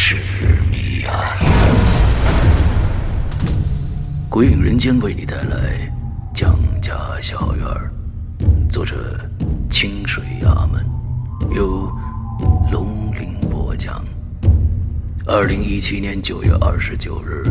是谜案。鬼影人间为你带来《江家小院》，作者清水衙门，由龙鳞播讲。二零一七年九月二十九日，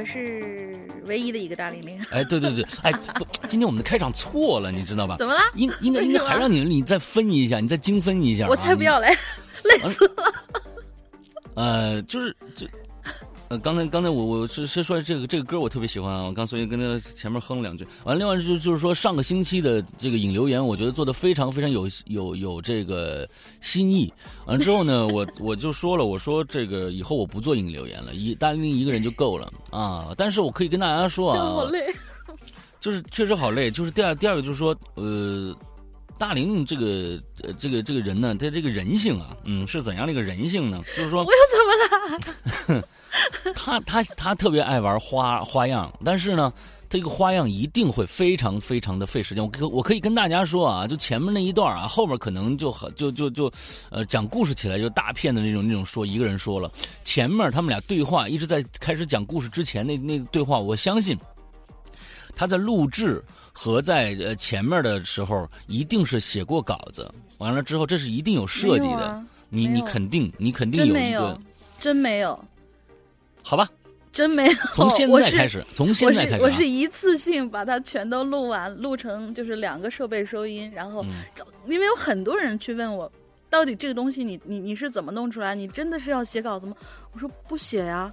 我是唯一的一个大玲玲。哎，对对对，哎，不，今天我们的开场错了，你知道吧？怎么了？应应该应该还让你你再分一下，你再精分一下、啊。我才不要嘞，累死了。呃，就是就。呃，刚才刚才我我是先说这个这个歌我特别喜欢啊，我刚所以跟他前面哼了两句。完，另外就就是说上个星期的这个引流言，我觉得做的非常非常有有有这个新意。完了之后呢，我我就说了，我说这个以后我不做引流言了，一大玲一个人就够了啊。但是我可以跟大家说啊，好累，就是确实好累。就是第二第二个就是说，呃，大玲玲这个呃这个这个人呢，他这个人性啊，嗯，是怎样的一个人性呢？就是说，我又怎么了？他他他特别爱玩花花样，但是呢，这个花样一定会非常非常的费时间。我可我可以跟大家说啊，就前面那一段啊，后面可能就很就就就，呃，讲故事起来就大片的那种那种说一个人说了，前面他们俩对话一直在开始讲故事之前那那对话，我相信他在录制和在呃前面的时候一定是写过稿子，完了之后这是一定有设计的，啊、你你肯定你肯定有一个，真没有。好吧，真没有。从现在开始，从现在开始、啊我，我是一次性把它全都录完，录成就是两个设备收音，然后、嗯、因为有很多人去问我，到底这个东西你你你是怎么弄出来？你真的是要写稿子吗？我说不写呀，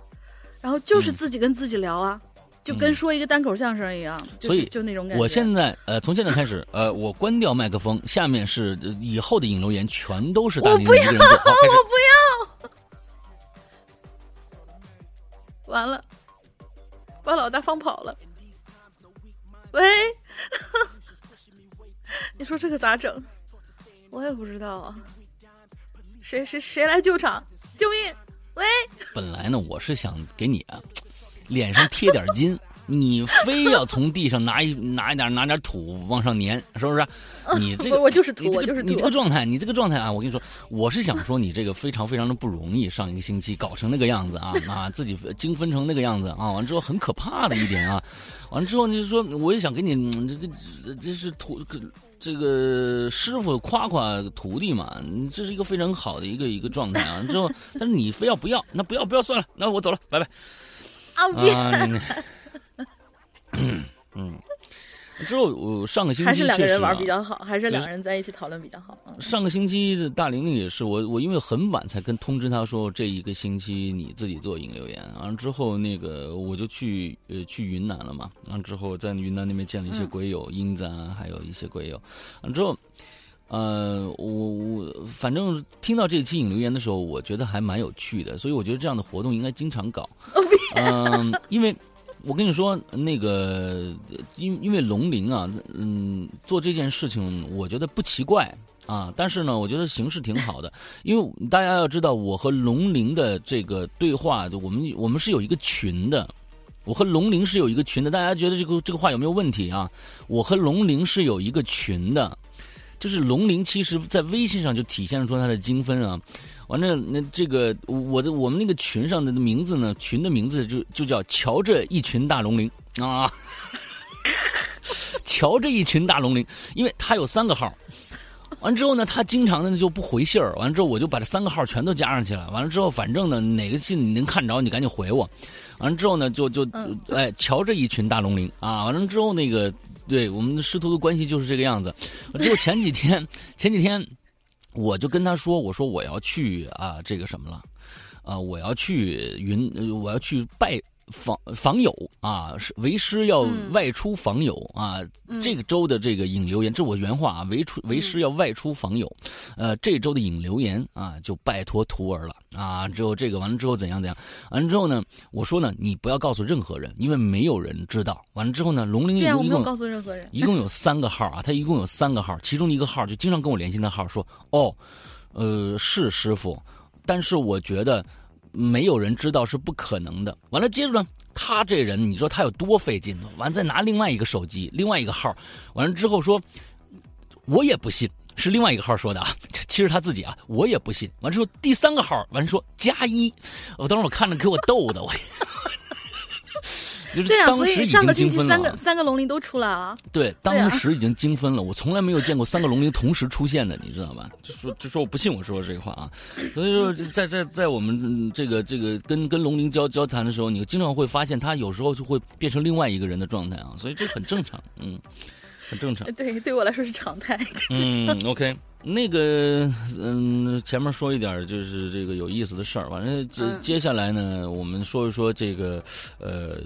然后就是自己跟自己聊啊。嗯就跟说一个单口相声一样，嗯、就是、所以就那种感觉。我现在呃，从现在开始，呃，我关掉麦克风，下面是、呃、以后的引流言全都是大玲玲一个人做。我不完了，把老大放跑了。喂，你说这可咋整？我也不知道啊。谁谁谁来救场？救命！喂。本来呢，我是想给你啊，脸上贴点金。你非要从地上拿一拿一点拿点土往上粘，是不是？你这个我就是土，这个、我就是土。你这个状态，你这个状态啊，我跟你说，我是想说你这个非常非常的不容易，上一个星期搞成那个样子啊啊，自己精分成那个样子啊，完之后很可怕的一点啊，完了之后就是说，我也想给你、嗯、这个这是土这个师傅夸夸徒弟嘛，这是一个非常好的一个一个状态啊。之后，但是你非要不要，那不要不要算了，那我走了，拜拜。啊嗯，嗯，之后我上个星期还是两个人玩比较好，还是两个人在一起讨论比较好。嗯、上个星期的大玲玲也是我，我因为很晚才跟通知他说这一个星期你自己做引流言，完了之后那个我就去呃去云南了嘛，完了之后在云南那边见了一些鬼友，英子啊，还有一些鬼友，完了之后。呃，我我反正听到这期引流言的时候，我觉得还蛮有趣的，所以我觉得这样的活动应该经常搞。嗯、呃，因为我跟你说，那个因因为龙鳞啊，嗯，做这件事情，我觉得不奇怪啊，但是呢，我觉得形式挺好的，因为大家要知道，我和龙鳞的这个对话，我们我们是有一个群的。我和龙鳞是有一个群的，大家觉得这个这个话有没有问题啊？我和龙鳞是有一个群的，就是龙鳞其实在微信上就体现出它的精分啊。完了，那这个我的我们那个群上的名字呢，群的名字就就叫瞧这一群大龙鳞 啊，瞧这一群大龙鳞，因为他有三个号。完之后呢，他经常的就不回信儿。完了之后，我就把这三个号全都加上去了。完了之后，反正呢，哪个信你能看着，你赶紧回我。完了之后呢，就就哎，瞧这一群大龙鳞啊！完了之后，那个对我们师徒的关系就是这个样子。之后前几天，前几天我就跟他说：“我说我要去啊，这个什么了啊，我要去云，我要去拜。”访访友啊，是为师要外出访友啊。这个周的这个引流言，这我原话啊，为出为师要外出访友，呃，这周的引流言啊，就拜托徒儿了啊。之后这个完了之后怎样怎样？完了之后呢，我说呢，你不要告诉任何人，因为没有人知道。完了之后呢，龙鳞一共告诉任何人，一共有 三个号啊，他一共有三个号，其中一个号就经常跟我联系的号说，哦，呃，是师傅，但是我觉得。没有人知道是不可能的。完了，接着呢，他这人，你说他有多费劲呢？完，再拿另外一个手机，另外一个号，完了之后说，我也不信，是另外一个号说的啊。其实他自己啊，我也不信。完之后，第三个号，完说加一，我当时我看着给我逗的我。对啊，所以上个星期三个三个龙鳞都出来了。对，当时已经精分了。我从来没有见过三个龙鳞同时出现的，你知道吧？就说就说我不信我说的这个话啊。所以说，在在在我们这个这个跟跟龙鳞交交谈的时候，你经常会发现他有时候就会变成另外一个人的状态啊。所以这很正常，嗯，很正常。对，对我来说是常态。嗯，OK。那个，嗯，前面说一点就是这个有意思的事儿，反正接接下来呢，我们说一说这个，呃，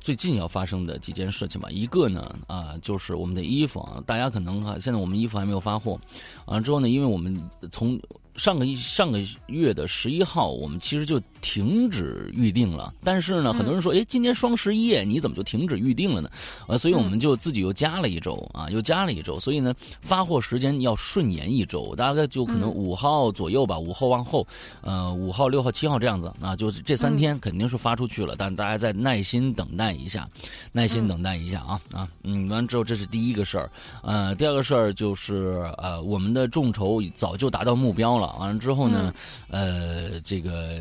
最近要发生的几件事情吧。一个呢，啊，就是我们的衣服啊，大家可能哈，现在我们衣服还没有发货，完了之后呢，因为我们从。上个上个月的十一号，我们其实就停止预定了。但是呢，很多人说，哎，今年双十一，你怎么就停止预定了呢？呃，所以我们就自己又加了一周啊，又加了一周。所以呢，发货时间要顺延一周，大概就可能五号左右吧，五号往后，呃，五号、六号、七号这样子啊，就是这三天肯定是发出去了。但大家再耐心等待一下，耐心等待一下啊啊，嗯，完之后这是第一个事儿，呃，第二个事儿就是呃，我们的众筹早就达到目标了。完了之后呢，呃，这个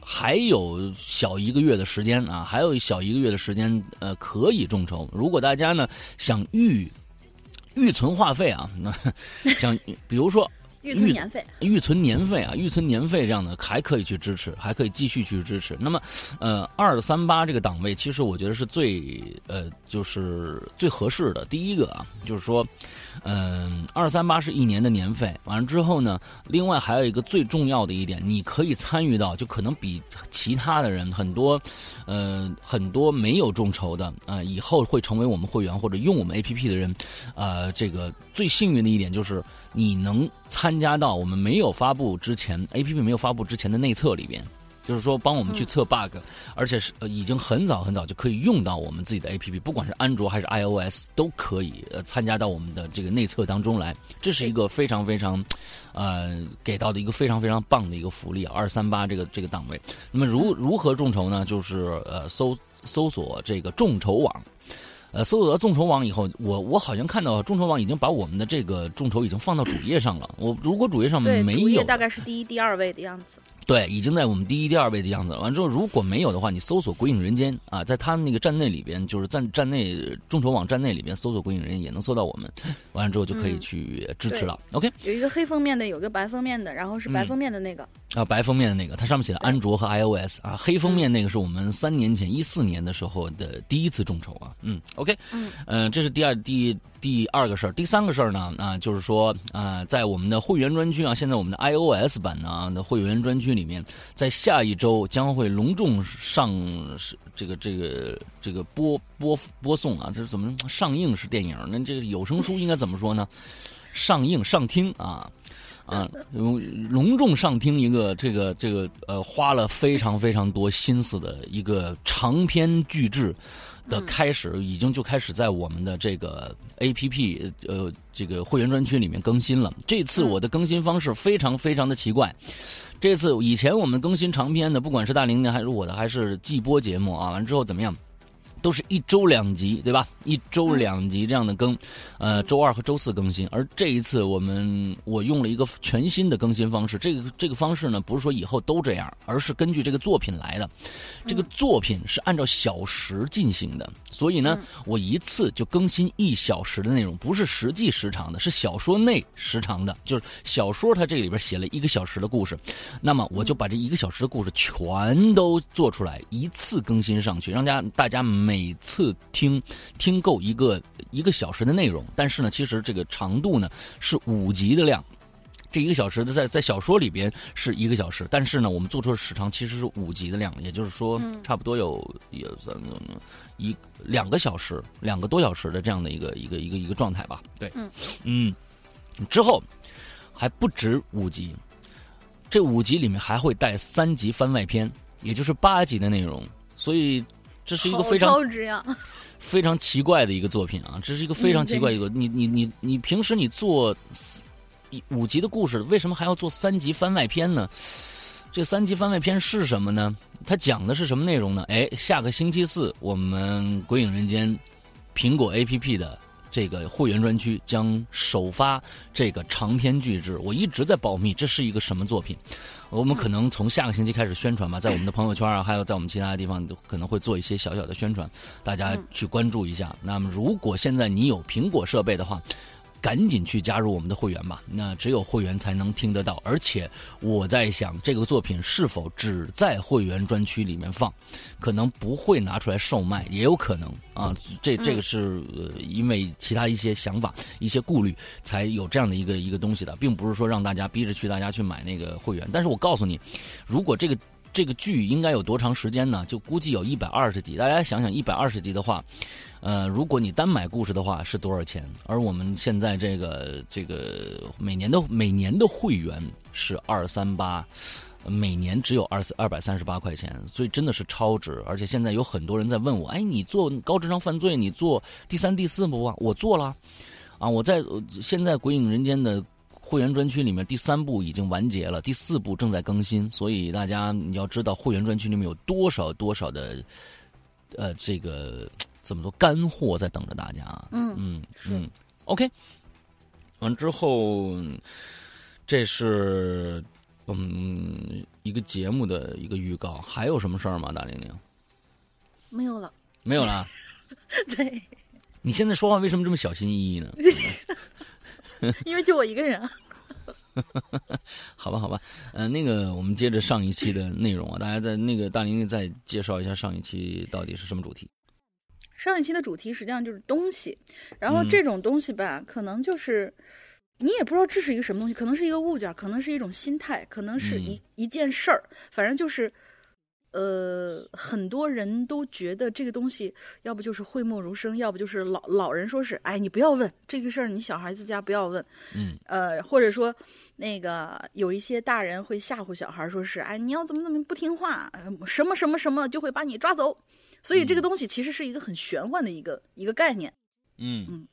还有小一个月的时间啊，还有小一个月的时间，呃，可以众筹。如果大家呢想预预存话费啊，那像 比如说。预存年费，预存年费啊，预存年费这样的还可以去支持，还可以继续去支持。那么，呃，二三八这个档位，其实我觉得是最呃，就是最合适的。第一个啊，就是说，嗯，二三八是一年的年费，完了之后呢，另外还有一个最重要的一点，你可以参与到，就可能比其他的人很多，呃，很多没有众筹的啊，以后会成为我们会员或者用我们 A P P 的人，呃，这个最幸运的一点就是你能。参加到我们没有发布之前，A P P 没有发布之前的内测里边，就是说帮我们去测 bug，而且是已经很早很早就可以用到我们自己的 A P P，不管是安卓还是 I O S 都可以呃参加到我们的这个内测当中来。这是一个非常非常，呃，给到的一个非常非常棒的一个福利啊，二三八这个这个档位。那么如如何众筹呢？就是呃搜搜索这个众筹网。呃，搜索到众筹网以后，我我好像看到众筹网已经把我们的这个众筹已经放到主页上了。我如果主页上没有，主页大概是第一、第二位的样子。对，已经在我们第一、第二位的样子。完之后，如果没有的话，你搜索“鬼影人间”啊，在他们那个站内里边，就是站站内众筹网站内里边搜索“鬼影人”也能搜到我们。完了之后就可以去支持了。OK，有一个黑封面的，有个白封面的，然后是白封面的那个啊，白封面的那个，它上面写的安卓和 iOS 啊，黑封面那个是我们三年前一四年的时候的第一次众筹啊。嗯，OK，嗯，嗯，这是第二第。第二个事儿，第三个事儿呢，啊，就是说，啊，在我们的会员专区啊，现在我们的 iOS 版呢的会员专区里面，在下一周将会隆重上这个这个这个播播播送啊，这是怎么上映是电影？那这个有声书应该怎么说呢？上映上听啊啊，隆隆重上听一个这个这个呃，花了非常非常多心思的一个长篇巨制。的开始，已经就开始在我们的这个 A P P 呃这个会员专区里面更新了。这次我的更新方式非常非常的奇怪。这次以前我们更新长篇的，不管是大玲的还是我的，还是季播节目啊，完之后怎么样？都是一周两集，对吧？一周两集这样的更，呃，周二和周四更新。而这一次，我们我用了一个全新的更新方式。这个这个方式呢，不是说以后都这样，而是根据这个作品来的。这个作品是按照小时进行的，所以呢，我一次就更新一小时的内容，不是实际时长的，是小说内时长的。就是小说它这里边写了一个小时的故事，那么我就把这一个小时的故事全都做出来，一次更新上去，让大家大家。每次听听够一个一个小时的内容，但是呢，其实这个长度呢是五集的量，这一个小时的在在小说里边是一个小时，但是呢，我们做出的时长其实是五集的量，也就是说，差不多有有三个一两个小时，两个多小时的这样的一个一个一个一个状态吧。对，嗯。嗯，之后还不止五集，这五集里面还会带三集番外篇，也就是八集的内容，所以。这是一个非常非常奇怪的一个作品啊！这是一个非常奇怪一个，你你你你平时你做五集的故事，为什么还要做三集番外篇呢？这三集番外篇是什么呢？它讲的是什么内容呢？哎，下个星期四我们《鬼影人间》苹果 APP 的。这个会员专区将首发这个长篇巨制，我一直在保密，这是一个什么作品？我们可能从下个星期开始宣传吧，在我们的朋友圈啊，还有在我们其他的地方，可能会做一些小小的宣传，大家去关注一下。那么，如果现在你有苹果设备的话，赶紧去加入我们的会员吧，那只有会员才能听得到。而且我在想，这个作品是否只在会员专区里面放，可能不会拿出来售卖，也有可能啊。这这个是因为其他一些想法、一些顾虑，才有这样的一个一个东西的，并不是说让大家逼着去大家去买那个会员。但是我告诉你，如果这个这个剧应该有多长时间呢？就估计有一百二十集。大家想想，一百二十集的话。呃，如果你单买故事的话是多少钱？而我们现在这个这个每年的每年的会员是二三八，每年只有二四二百三十八块钱，所以真的是超值。而且现在有很多人在问我，哎，你做高智商犯罪，你做第三、第四部啊？我做了，啊，我在现在《鬼影人间》的会员专区里面，第三部已经完结了，第四部正在更新。所以大家你要知道，会员专区里面有多少多少的，呃，这个。这么多干货在等着大家嗯嗯嗯，OK，完之后，这是嗯一个节目的一个预告，还有什么事儿吗？大玲玲，没有了，没有了。对，你现在说话为什么这么小心翼翼呢？因为就我一个人啊。好吧，好吧，嗯，那个我们接着上一期的内容啊，大家在那个大玲玲再介绍一下上一期到底是什么主题。上一期的主题实际上就是东西，然后这种东西吧，可能就是你也不知道这是一个什么东西，可能是一个物件，可能是一种心态，可能是一一件事儿，反正就是，呃，很多人都觉得这个东西要不就是讳莫如深，要不就是老老人说是，哎，你不要问这个事儿，你小孩子家不要问，嗯，呃，或者说那个有一些大人会吓唬小孩，说是，哎，你要怎么怎么不听话，什么什么什么就会把你抓走。所以这个东西其实是一个很玄幻的一个一个概念。嗯嗯。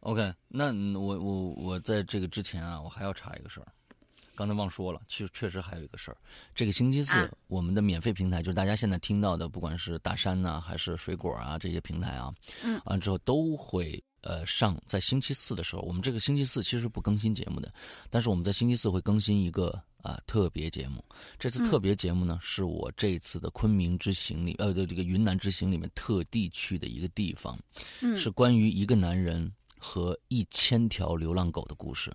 OK，那我我我在这个之前啊，我还要查一个事儿，刚才忘说了，其实确实还有一个事儿。这个星期四，我们的免费平台，就是大家现在听到的，不管是大山呐，还是水果啊这些平台啊，嗯，完之后都会呃上在星期四的时候，我们这个星期四其实不更新节目的，但是我们在星期四会更新一个。啊，特别节目，这次特别节目呢，是我这次的昆明之行里，呃，的这个云南之行里面特地去的一个地方，是关于一个男人和一千条流浪狗的故事。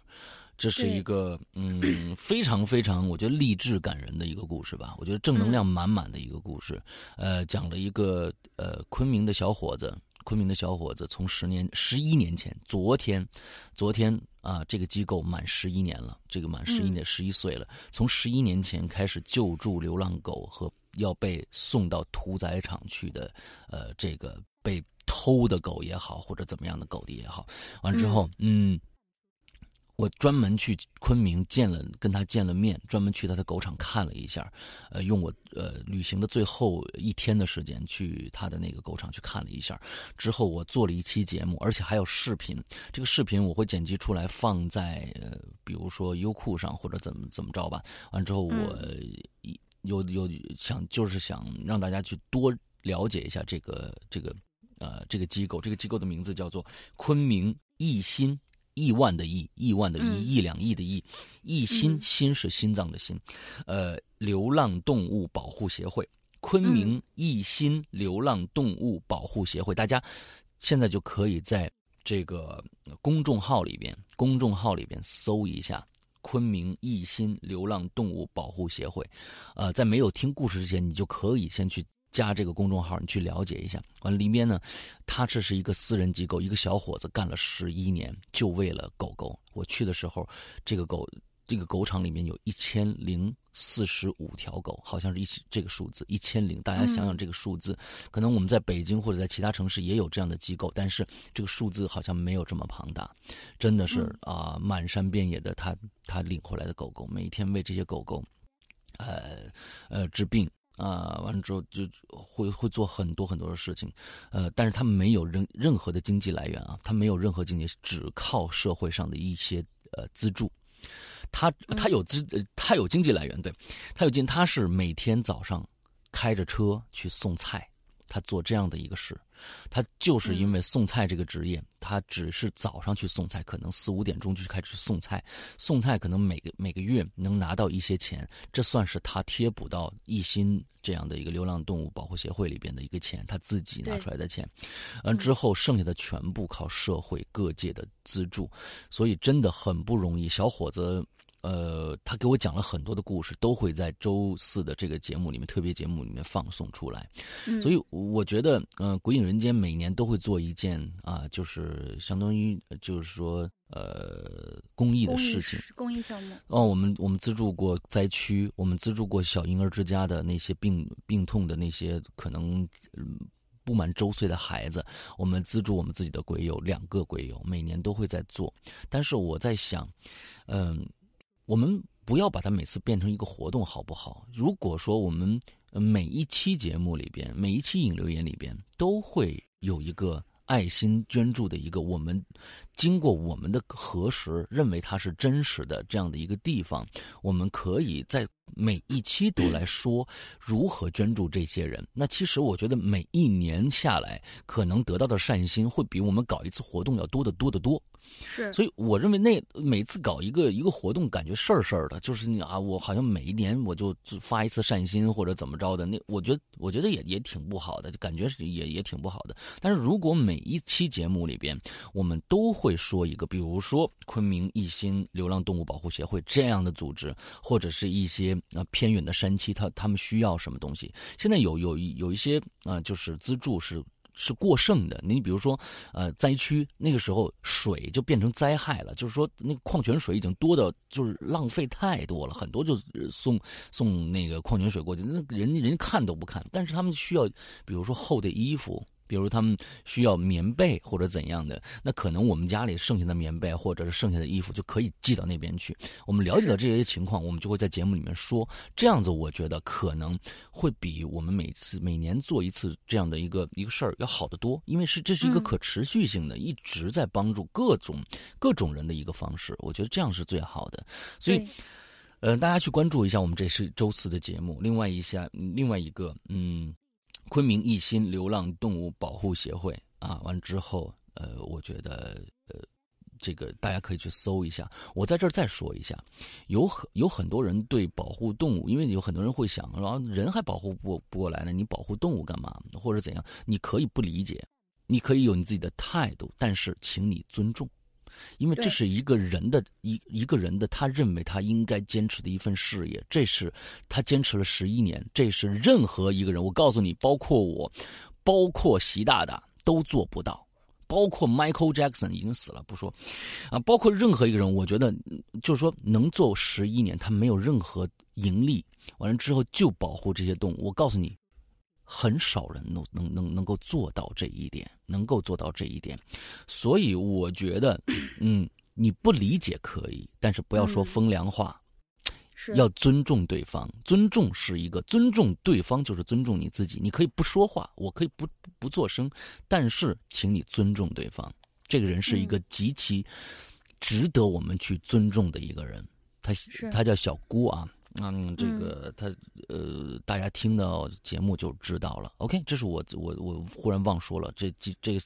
这是一个嗯，非常非常，我觉得励志感人的一个故事吧。我觉得正能量满满的一个故事。呃，讲了一个呃，昆明的小伙子。昆明的小伙子从十年、十一年前，昨天，昨天啊，这个机构满十一年了，这个满十一年，十一岁了。从十一年前开始救助流浪狗和要被送到屠宰场去的，呃，这个被偷的狗也好，或者怎么样的狗的也好，完之后，嗯，我专门去昆明见了，跟他见了面，专门去他的狗场看了一下，呃，用我呃旅行的最后一天的时间去他的那个狗场去看了一下，之后我做了一期节目，而且还有视频，这个视频我会剪辑出来放在呃，比如说优酷上或者怎么怎么着吧。完之后我有有想就是想让大家去多了解一下这个这个呃这个机构，这个机构的名字叫做昆明艺心。亿万的亿，亿万的亿，亿两亿的亿，一心心是心脏的心，呃，流浪动物保护协会，昆明一心流浪动物保护协会，大家现在就可以在这个公众号里边，公众号里边搜一下昆明一心流浪动物保护协会，呃，在没有听故事之前，你就可以先去。加这个公众号，你去了解一下。完了，里面呢，他这是一个私人机构，一个小伙子干了十一年，就为了狗狗。我去的时候，这个狗，这个狗场里面有一千零四十五条狗，好像是一这个数字一千零。大家想想这个数字，可能我们在北京或者在其他城市也有这样的机构，但是这个数字好像没有这么庞大。真的是啊，满山遍野的他他领回来的狗狗，每天为这些狗狗，呃呃治病。啊，完了之后就会会做很多很多的事情，呃，但是他没有任任何的经济来源啊，他没有任何经济，只靠社会上的一些呃资助，他他有资，他有经济来源，对，他有经，他是每天早上开着车去送菜，他做这样的一个事。他就是因为送菜这个职业，他只是早上去送菜，可能四五点钟就开始送菜，送菜可能每个每个月能拿到一些钱，这算是他贴补到一心这样的一个流浪动物保护协会里边的一个钱，他自己拿出来的钱，嗯，之后剩下的全部靠社会各界的资助，所以真的很不容易，小伙子。呃，他给我讲了很多的故事，都会在周四的这个节目里面，特别节目里面放送出来。所以我觉得，嗯，鬼影人间每年都会做一件啊，就是相当于就是说，呃，公益的事情，公益项目。哦，我们我们资助过灾区，我们资助过小婴儿之家的那些病病痛的那些可能不满周岁的孩子，我们资助我们自己的鬼友两个鬼友，每年都会在做。但是我在想，嗯。我们不要把它每次变成一个活动，好不好？如果说我们每一期节目里边，每一期引流言里边，都会有一个爱心捐助的一个，我们经过我们的核实，认为它是真实的这样的一个地方，我们可以在每一期都来说如何捐助这些人。那其实我觉得每一年下来，可能得到的善心会比我们搞一次活动要多得多得多。是，所以我认为那每次搞一个一个活动，感觉事儿事儿的，就是你啊，我好像每一年我就发一次善心或者怎么着的，那我觉得我觉得也也挺不好的，就感觉也也挺不好的。但是如果每一期节目里边，我们都会说一个，比如说昆明一心流浪动物保护协会这样的组织，或者是一些啊偏远的山区，他他们需要什么东西？现在有有有一些啊，就是资助是。是过剩的。你比如说，呃，灾区那个时候水就变成灾害了，就是说那个矿泉水已经多的就是浪费太多了，很多就送送那个矿泉水过去，那人家人家看都不看，但是他们需要，比如说厚的衣服。比如他们需要棉被或者怎样的，那可能我们家里剩下的棉被或者是剩下的衣服就可以寄到那边去。我们了解到这些情况，我们就会在节目里面说。这样子，我觉得可能会比我们每次每年做一次这样的一个一个事儿要好得多，因为是这是一个可持续性的，一直在帮助各种各种人的一个方式。我觉得这样是最好的。所以，呃，大家去关注一下我们这是周四的节目。另外一下，另外一个，嗯。昆明一心流浪动物保护协会啊，完之后，呃，我觉得，呃，这个大家可以去搜一下。我在这儿再说一下，有很有很多人对保护动物，因为有很多人会想，然后人还保护不不过来呢，你保护动物干嘛？或者怎样？你可以不理解，你可以有你自己的态度，但是请你尊重。因为这是一个人的一一个人的，他认为他应该坚持的一份事业，这是他坚持了十一年，这是任何一个人，我告诉你，包括我，包括习大大都做不到，包括 Michael Jackson 已经死了不说，啊，包括任何一个人，我觉得就是说能做十一年，他没有任何盈利，完了之后就保护这些动物，我告诉你。很少人能能能能够做到这一点，能够做到这一点，所以我觉得，嗯，你不理解可以，但是不要说风凉话。是要尊重对方，尊重是一个尊重对方，就是尊重你自己。你可以不说话，我可以不不做声，但是请你尊重对方。这个人是一个极其值得我们去尊重的一个人。他他叫小姑啊，嗯，这个他呃，大家听到节目就知道了。OK，这是我我我忽然忘说了，这这这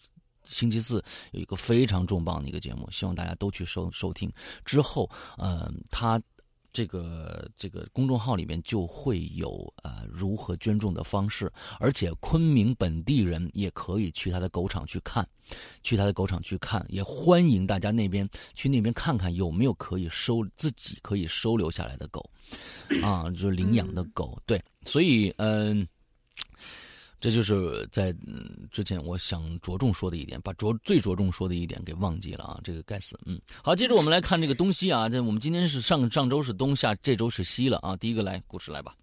星期四有一个非常重磅的一个节目，希望大家都去收收听。之后，嗯，他。这个这个公众号里面就会有呃如何捐种的方式，而且昆明本地人也可以去他的狗场去看，去他的狗场去看，也欢迎大家那边去那边看看有没有可以收自己可以收留下来的狗，啊，就是领养的狗。对，所以嗯。这就是在之前我想着重说的一点，把着最着重说的一点给忘记了啊！这个该死，嗯，好，接着我们来看这个东西啊，这我们今天是上上周是东下，这周是西了啊。第一个来故事来吧。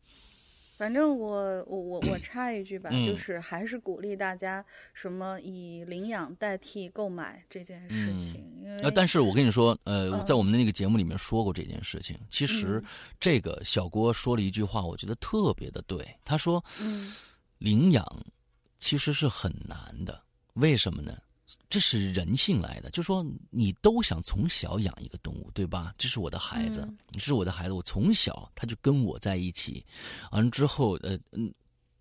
反正我我我我插一句吧，就是还是鼓励大家什么以领养代替购买这件事情。呃，但是我跟你说，呃，在我们的那个节目里面说过这件事情。其实这个小郭说了一句话，我觉得特别的对。他说，嗯。领养其实是很难的，为什么呢？这是人性来的，就说你都想从小养一个动物，对吧？这是我的孩子，这是我的孩子，我从小他就跟我在一起，完之后，呃嗯，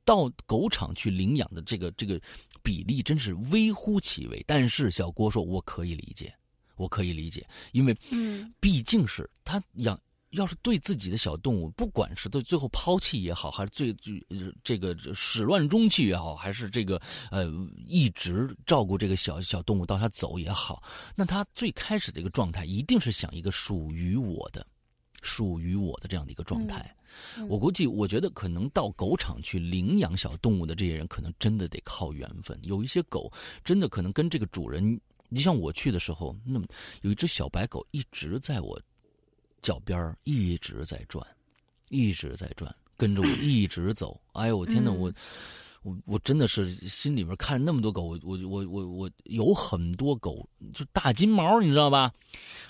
到狗场去领养的这个这个比例真是微乎其微。但是小郭说，我可以理解，我可以理解，因为，嗯，毕竟是他养。要是对自己的小动物，不管是对最后抛弃也好，还是最最这个始乱终弃也好，还是这个呃一直照顾这个小小动物到它走也好，那它最开始的一个状态一定是想一个属于我的、属于我的这样的一个状态。我估计，我觉得可能到狗场去领养小动物的这些人，可能真的得靠缘分。有一些狗真的可能跟这个主人，你像我去的时候，那么有一只小白狗一直在我。脚边一直在转，一直在转，跟着我一直走。哎呦，我天哪！我我我真的是心里边看那么多狗，我我我我我有很多狗，就大金毛，你知道吧？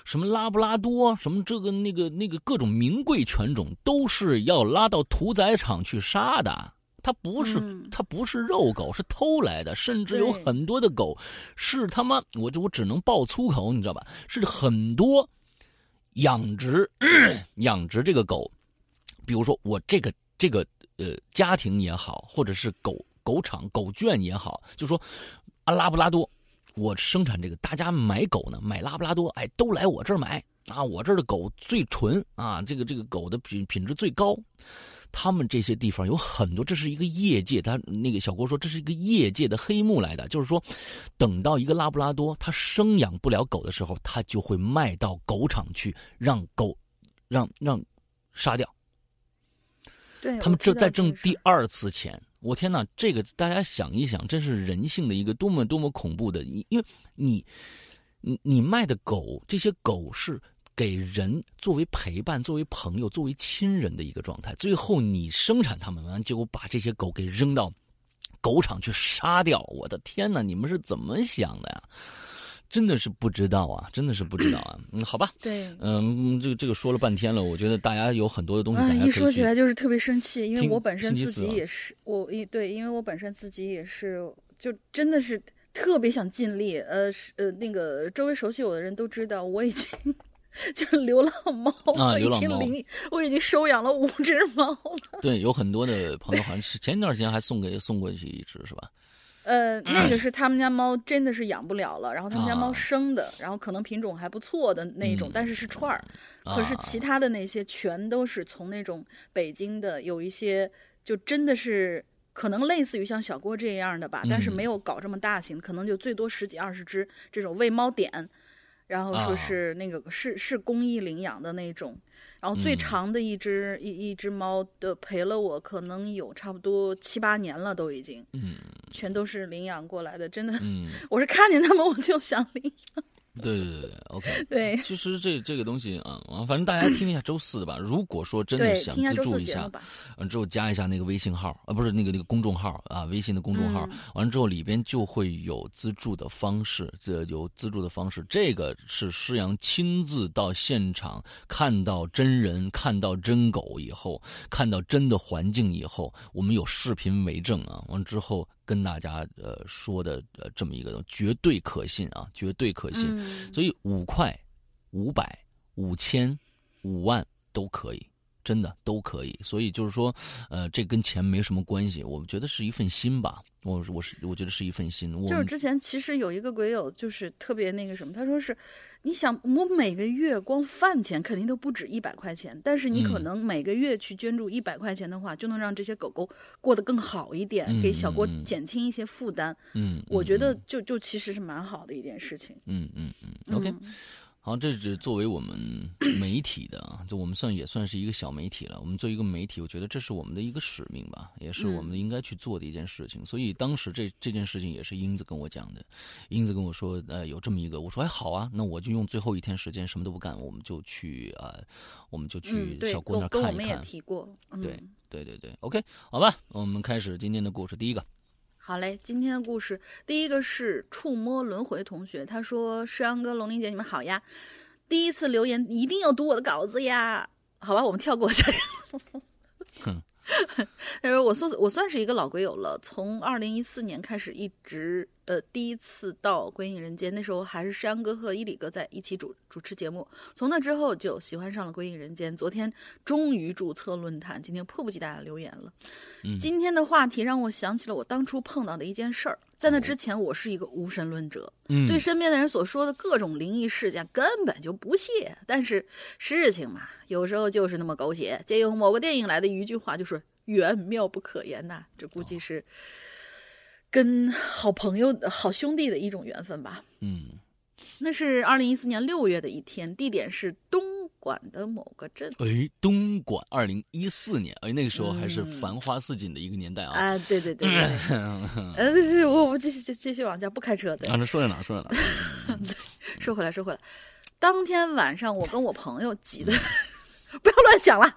什么拉布拉多，什么这个那个那个各种名贵犬种，都是要拉到屠宰场去杀的。它不是它不是肉狗，是偷来的。甚至有很多的狗是他妈，我就我只能爆粗口，你知道吧？是很多。养殖 养殖这个狗，比如说我这个这个呃家庭也好，或者是狗狗场狗圈也好，就说啊拉布拉多，我生产这个，大家买狗呢买拉布拉多，哎都来我这儿买啊，我这儿的狗最纯啊，这个这个狗的品品质最高。他们这些地方有很多，这是一个业界。他那个小郭说，这是一个业界的黑幕来的。就是说，等到一个拉布拉多他生养不了狗的时候，他就会卖到狗场去，让狗，让让杀掉。对他们这在挣第二次钱。我天哪，这个大家想一想，这是人性的一个多么多么恐怖的。因为你，你你卖的狗，这些狗是。给人作为陪伴、作为朋友、作为亲人的一个状态，最后你生产它们完，结果把这些狗给扔到狗场去杀掉。我的天哪，你们是怎么想的呀？真的是不知道啊，真的是不知道啊。嗯，好吧。对，嗯，这个这个说了半天了，我觉得大家有很多的东西。一说起来就是特别生气，因为我本身自己也是，我一对，因为我本身自己也是，就真的是特别想尽力。呃，是呃，那个周围熟悉我的人都知道，我已经。就是流浪猫啊，我已经领，我已经收养了五只猫了。对，有很多的朋友好像是前一段时间还送给送过去一只，是吧？呃，那个是他们家猫真的是养不了了，然后他们家猫生的，然后可能品种还不错的那种，但是是串儿。可是其他的那些全都是从那种北京的，有一些就真的是可能类似于像小郭这样的吧，但是没有搞这么大型，可能就最多十几二十只这种喂猫点。然后说是那个是是公益领养的那种，然后最长的一只一一只猫的陪了我，可能有差不多七八年了，都已经，嗯，全都是领养过来的，真的，嗯，我是看见他们我就想领养，对对对对，OK。对，其实这这个东西啊，反正大家听一下周四的吧。如果说真的，想听一下周自助一下。完之后加一下那个微信号啊，不是那个那个公众号啊，微信的公众号。嗯完了之后里边就会有资助的方式，这有资助的方式。这个是施阳亲自到现场看到真人，看到真狗以后，看到真的环境以后，我们有视频为证啊。完之后跟大家呃说的呃这么一个绝对可信啊，绝对可信。嗯，所以五块、五百、五千、五万都可以，真的都可以。所以就是说，呃，这跟钱没什么关系，我觉得是一份心吧。我我是我觉得是一份心。我就是之前其实有一个鬼友，就是特别那个什么，他说是，你想我每个月光饭钱肯定都不止一百块钱，但是你可嗯能每个月去捐助一百块钱的话，就能让这些狗狗过得更好一点，嗯给小郭减轻一些负担。嗯，我觉得嗯就就其实是蛮好的一件事情。嗯嗯嗯嗯，OK。嗯好，这是作为我们 媒体的啊，就我们算也算是一个小媒体了。我们作为一个媒体，我觉得这是我们的一个使命吧，也是我们应该去做的一件事情。所以当时这这件事情也是英子跟我讲的，英子跟我说，呃，有这么一个，我说哎好啊，那我就用最后一天时间什么都不干，我们就去啊、呃我们就去小郭那跟跟我们也儿看一看。提过。嗯、对对对对，OK，好吧，我们开始今天的故事，第一个，好嘞，今天的故事第一个是触摸轮回同学，他说：“诗阳哥、龙玲姐，你们好呀！第一次留言一定要读我的稿子呀。”好吧，我们跳过下。哼他说：“我算我算是一个老鬼友了，从二零一四年开始，一直呃第一次到《归隐人间》，那时候还是山阳哥和伊里哥在一起主主持节目。从那之后就喜欢上了《归隐人间》，昨天终于注册论坛，今天迫不及待的留言了。嗯今天的话题让我想起了我当初碰到的一件事儿。在那之前，我是一个无神论者，嗯，对身边的人所说的各种灵异事件根本就不屑。但是事情嘛，有时候就是那么狗血。借用某个电影来的一句话，就是“缘妙不可言”呐。这估计是跟好朋友、好兄弟的一种缘分吧。嗯那是二零一四年六月的一天，地点是东莞的某个镇。哎，东莞，二零一四年，哎，那个时候还是嗯繁花似锦的一个年代啊。啊，对对对对对，呃，这是我我继续继继续往下，不开车的。啊，这说在哪？说在哪？说回来，说回来，当天晚上我跟我朋友挤在，不要乱想了，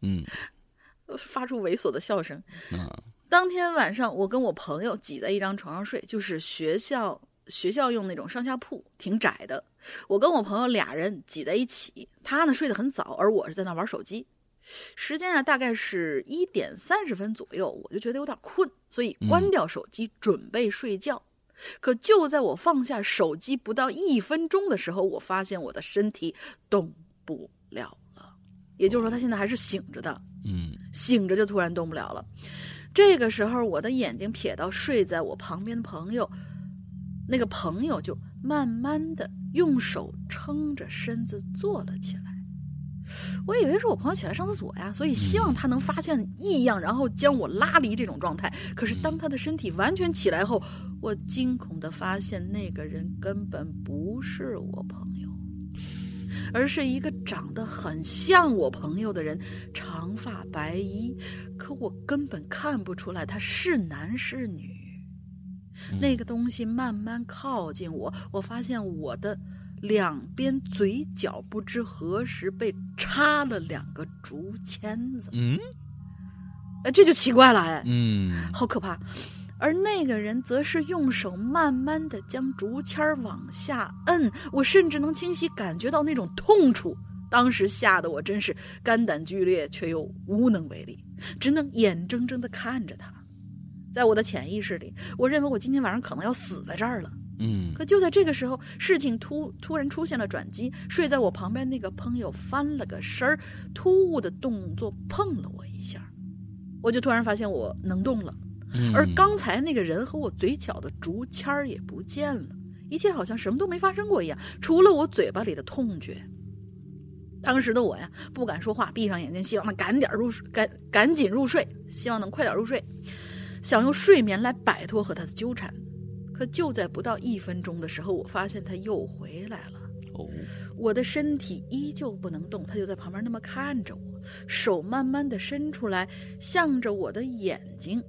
嗯 发出猥琐的笑声。啊当天晚上我跟我朋友挤在一张床上睡，就是学校学校用那种上下铺，挺窄的。我跟我朋友俩人挤在一起，他呢睡得很早，而我是在那玩手机。时间啊大概是一点三十分左右，我就觉得有点困，所以关掉手机准备睡觉。可就在我放下手机不到一分钟的时候，我发现我的身体动不了了，也就是说，他现在还是醒着的。嗯醒着就突然动不了了。这个时候，我的眼睛瞥到睡在我旁边的朋友，那个朋友就慢慢的用手撑着身子坐了起来。我以为是我朋友起来上厕所呀，所以希望他能发现异样，然后将我拉离这种状态。可是当他的身体完全起来后，我惊恐的发现那个人根本不是我朋友。而是一个长得很像我朋友的人，长发白衣，可我根本看不出来他是男是女。那个东西慢慢靠近我，我发现我的两边嘴角不知何时被插了两个竹签子，嗯哎，这就奇怪了，哎，嗯好可怕。而那个人则是用手慢慢的将竹签儿往下摁，我甚至能清晰感觉到那种痛楚。当时吓得我真是肝胆俱裂，却又无能为力，只能眼睁睁的看着他。在我的潜意识里，我认为我今天晚上可能要死在这儿了。嗯可就在这个时候，事情突突然出现了转机。睡在我旁边那个朋友翻了个身儿，突兀的动作碰了我一下，我就突然发现我能动了。嗯，而刚才那个人和我嘴角的竹签儿也不见了，一切好像什么都没发生过一样，除了我嘴巴里的痛觉。当时的我呀，不敢说话，闭上眼睛，希望能赶点入睡，赶赶紧入睡，希望能快点入睡，想用睡眠来摆脱和他的纠缠。可就在不到一分钟的时候，我发现他又回来了。哦，我的身体依旧不能动，他就在旁边那么看着我，手慢慢的伸出来，向着我的眼睛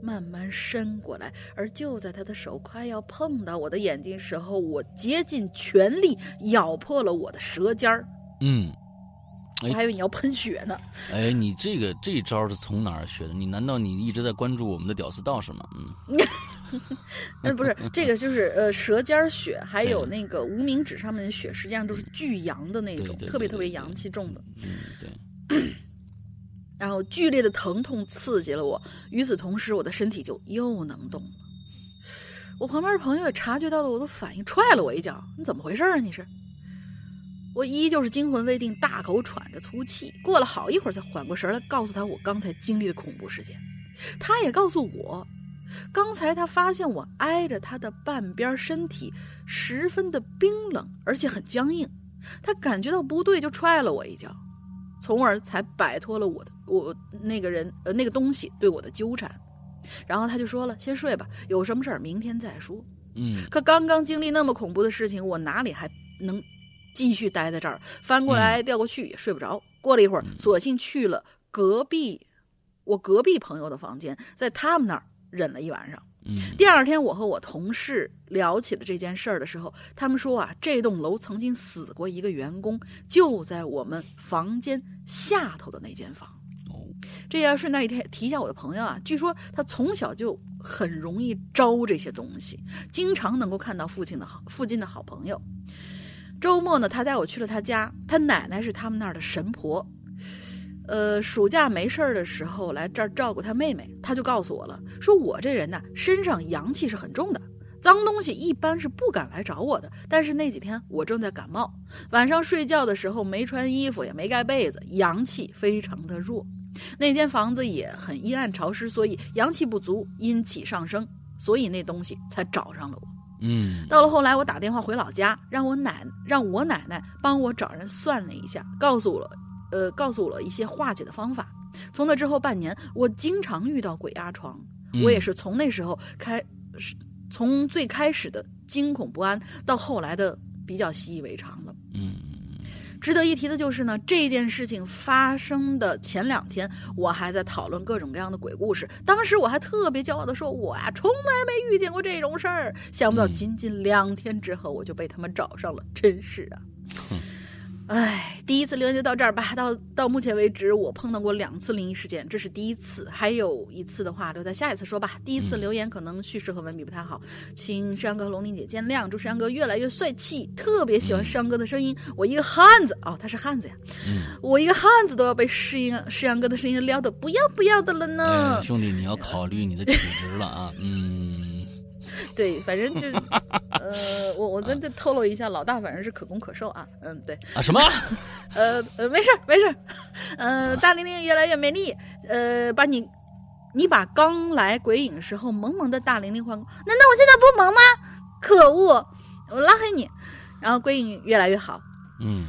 慢慢伸过来，而就在他的手快要碰到我的眼睛时候，我竭尽全力咬破了我的舌尖儿。嗯，我还以为你要喷血呢。哎，你这个这一招是从哪儿学的？你难道你一直在关注我们的屌丝道士吗？嗯，那不是这个，就是呃，舌尖血，还有那个无名指上面的血，实际上都是巨阳的那种，特别特别阳气重的。嗯，对。然后剧烈的疼痛刺激了我，与此同时，我的身体就又能动了。我旁边的朋友也察觉到了我的反应，踹了我一脚：“你怎么回事啊？你是？”我依旧是惊魂未定，大口喘着粗气。过了好一会儿，才缓过神来，告诉他我刚才经历的恐怖事件。他也告诉我，刚才他发现我挨着他的半边身体，十分的冰冷，而且很僵硬。他感觉到不对，就踹了我一脚。从而才摆脱了我的我那个人呃那个东西对我的纠缠，然后他就说了：“先睡吧，有什么事儿明天再说。”嗯，可刚刚经历那么恐怖的事情，我哪里还能继续待在这儿？翻过来调过去也睡不着。过了一会儿，索性去了隔壁我隔壁朋友的房间，在他们那儿忍了一晚上。第二天，我和我同事聊起了这件事儿的时候，他们说啊，这栋楼曾经死过一个员工，就在我们房间下头的那间房。哦，这要顺带一提提一下我的朋友啊，据说他从小就很容易招这些东西，经常能够看到父亲的好附近的好朋友。周末呢，他带我去了他家，他奶奶是他们那儿的神婆。呃，暑假没事儿的时候来这儿照顾他妹妹，他就告诉我了，说我这人呢身上阳气是很重的，脏东西一般是不敢来找我的。但是那几天我正在感冒，晚上睡觉的时候没穿衣服也没盖被子，阳气非常的弱。那间房子也很阴暗潮湿，所以阳气不足，阴气上升，所以那东西才找上了我。嗯，到了后来我打电话回老家，让我奶让我奶奶帮我找人算了一下，告诉我了。呃，告诉我了一些化解的方法。从那之后半年，我经常遇到鬼压床。我也是从那时候开始，从最开始的惊恐不安，到后来的比较习以为常了。嗯，值得一提的就是呢，这件事情发生的前两天，我还在讨论各种各样的鬼故事。当时我还特别骄傲的说：“我呀，从来没遇见过这种事儿。”想不到仅仅两天之后，我就被他们找上了，真是啊。唉，第一次留言就到这儿吧。到到目前为止，我碰到过两次灵异事件，这是第一次。还有一次的话，留在下一次说吧。第一次留言可能叙事和文笔不太好，请山哥和龙玲姐见谅。祝山哥越来越帅气，特别喜欢山哥的声音。我一个汉子哦，他是汉子呀。嗯我一个汉子都要被诗音诗阳哥的声音撩的不要不要的了呢。兄弟，你要考虑你的体质了啊。嗯。对，反正就，呃，我我再再透露一下，老大反正是可攻可受啊，嗯，对啊，什么？呃呃，没事没事，嗯，大玲玲越来越美丽，呃，把你，你把刚来鬼影时候萌萌的大玲玲换，难道我现在不萌吗？可恶，我拉黑你，然后鬼影越来越好，嗯，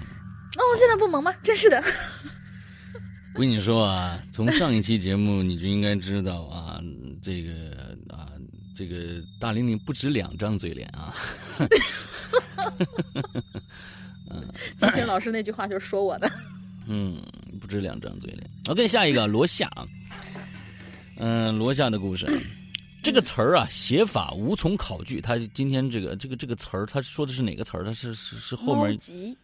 哦，我现在不萌吗？真是的，我跟你说啊，从上一期节目你就应该知道啊，这个啊。这个大玲玲不止两张嘴脸啊！嗯，金星老师那句话就是说我的。嗯，不止两张嘴脸。OK，下一个罗夏。嗯，罗夏的故事，这个词儿啊，写法无从考据。他今天这个这个这个词儿，他说的是哪个词儿？他是是是后面。猫吉，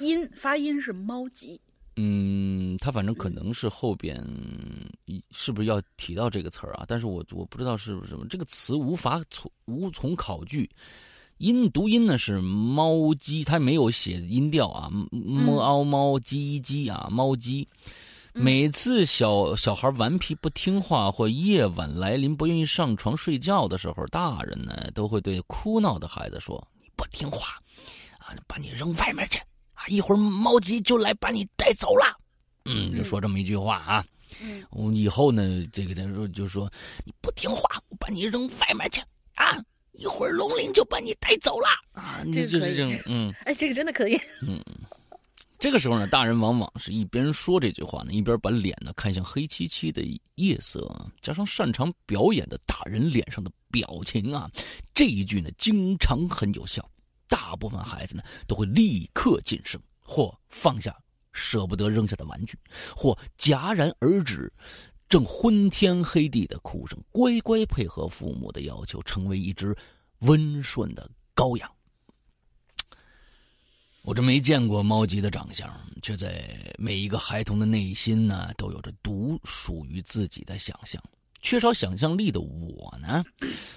音发音是猫吉。嗯，他反正可能是后边，是不是要提到这个词儿啊？但是我我不知道是不是什么，这个词无法从无从考据。音读音呢是猫鸡，它没有写音调啊，猫猫鸡鸡啊，猫鸡。每次小小孩顽皮不听话，或夜晚来临不愿意上床睡觉的时候，大人呢都会对哭闹的孩子说：“你不听话，啊，把你扔外面去。”一会儿猫吉就来把你带走了，嗯，就说这么一句话啊。嗯，我以后呢，这个咱说就说你不听话，我把你扔外面去啊。一会儿龙鳞就把你带走了啊。这就是这嗯，哎，这个真的可以。嗯，这个时候呢，大人往往是一边说这句话呢，一边把脸呢看向黑漆漆的夜色，加上擅长表演的大人脸上的表情啊，这一句呢，经常很有效。大部分孩子呢，都会立刻噤声，或放下舍不得扔下的玩具，或戛然而止，正昏天黑地的哭声，乖乖配合父母的要求，成为一只温顺的羔羊。我这没见过猫吉的长相，却在每一个孩童的内心呢，都有着独属于自己的想象。缺少想象力的我呢，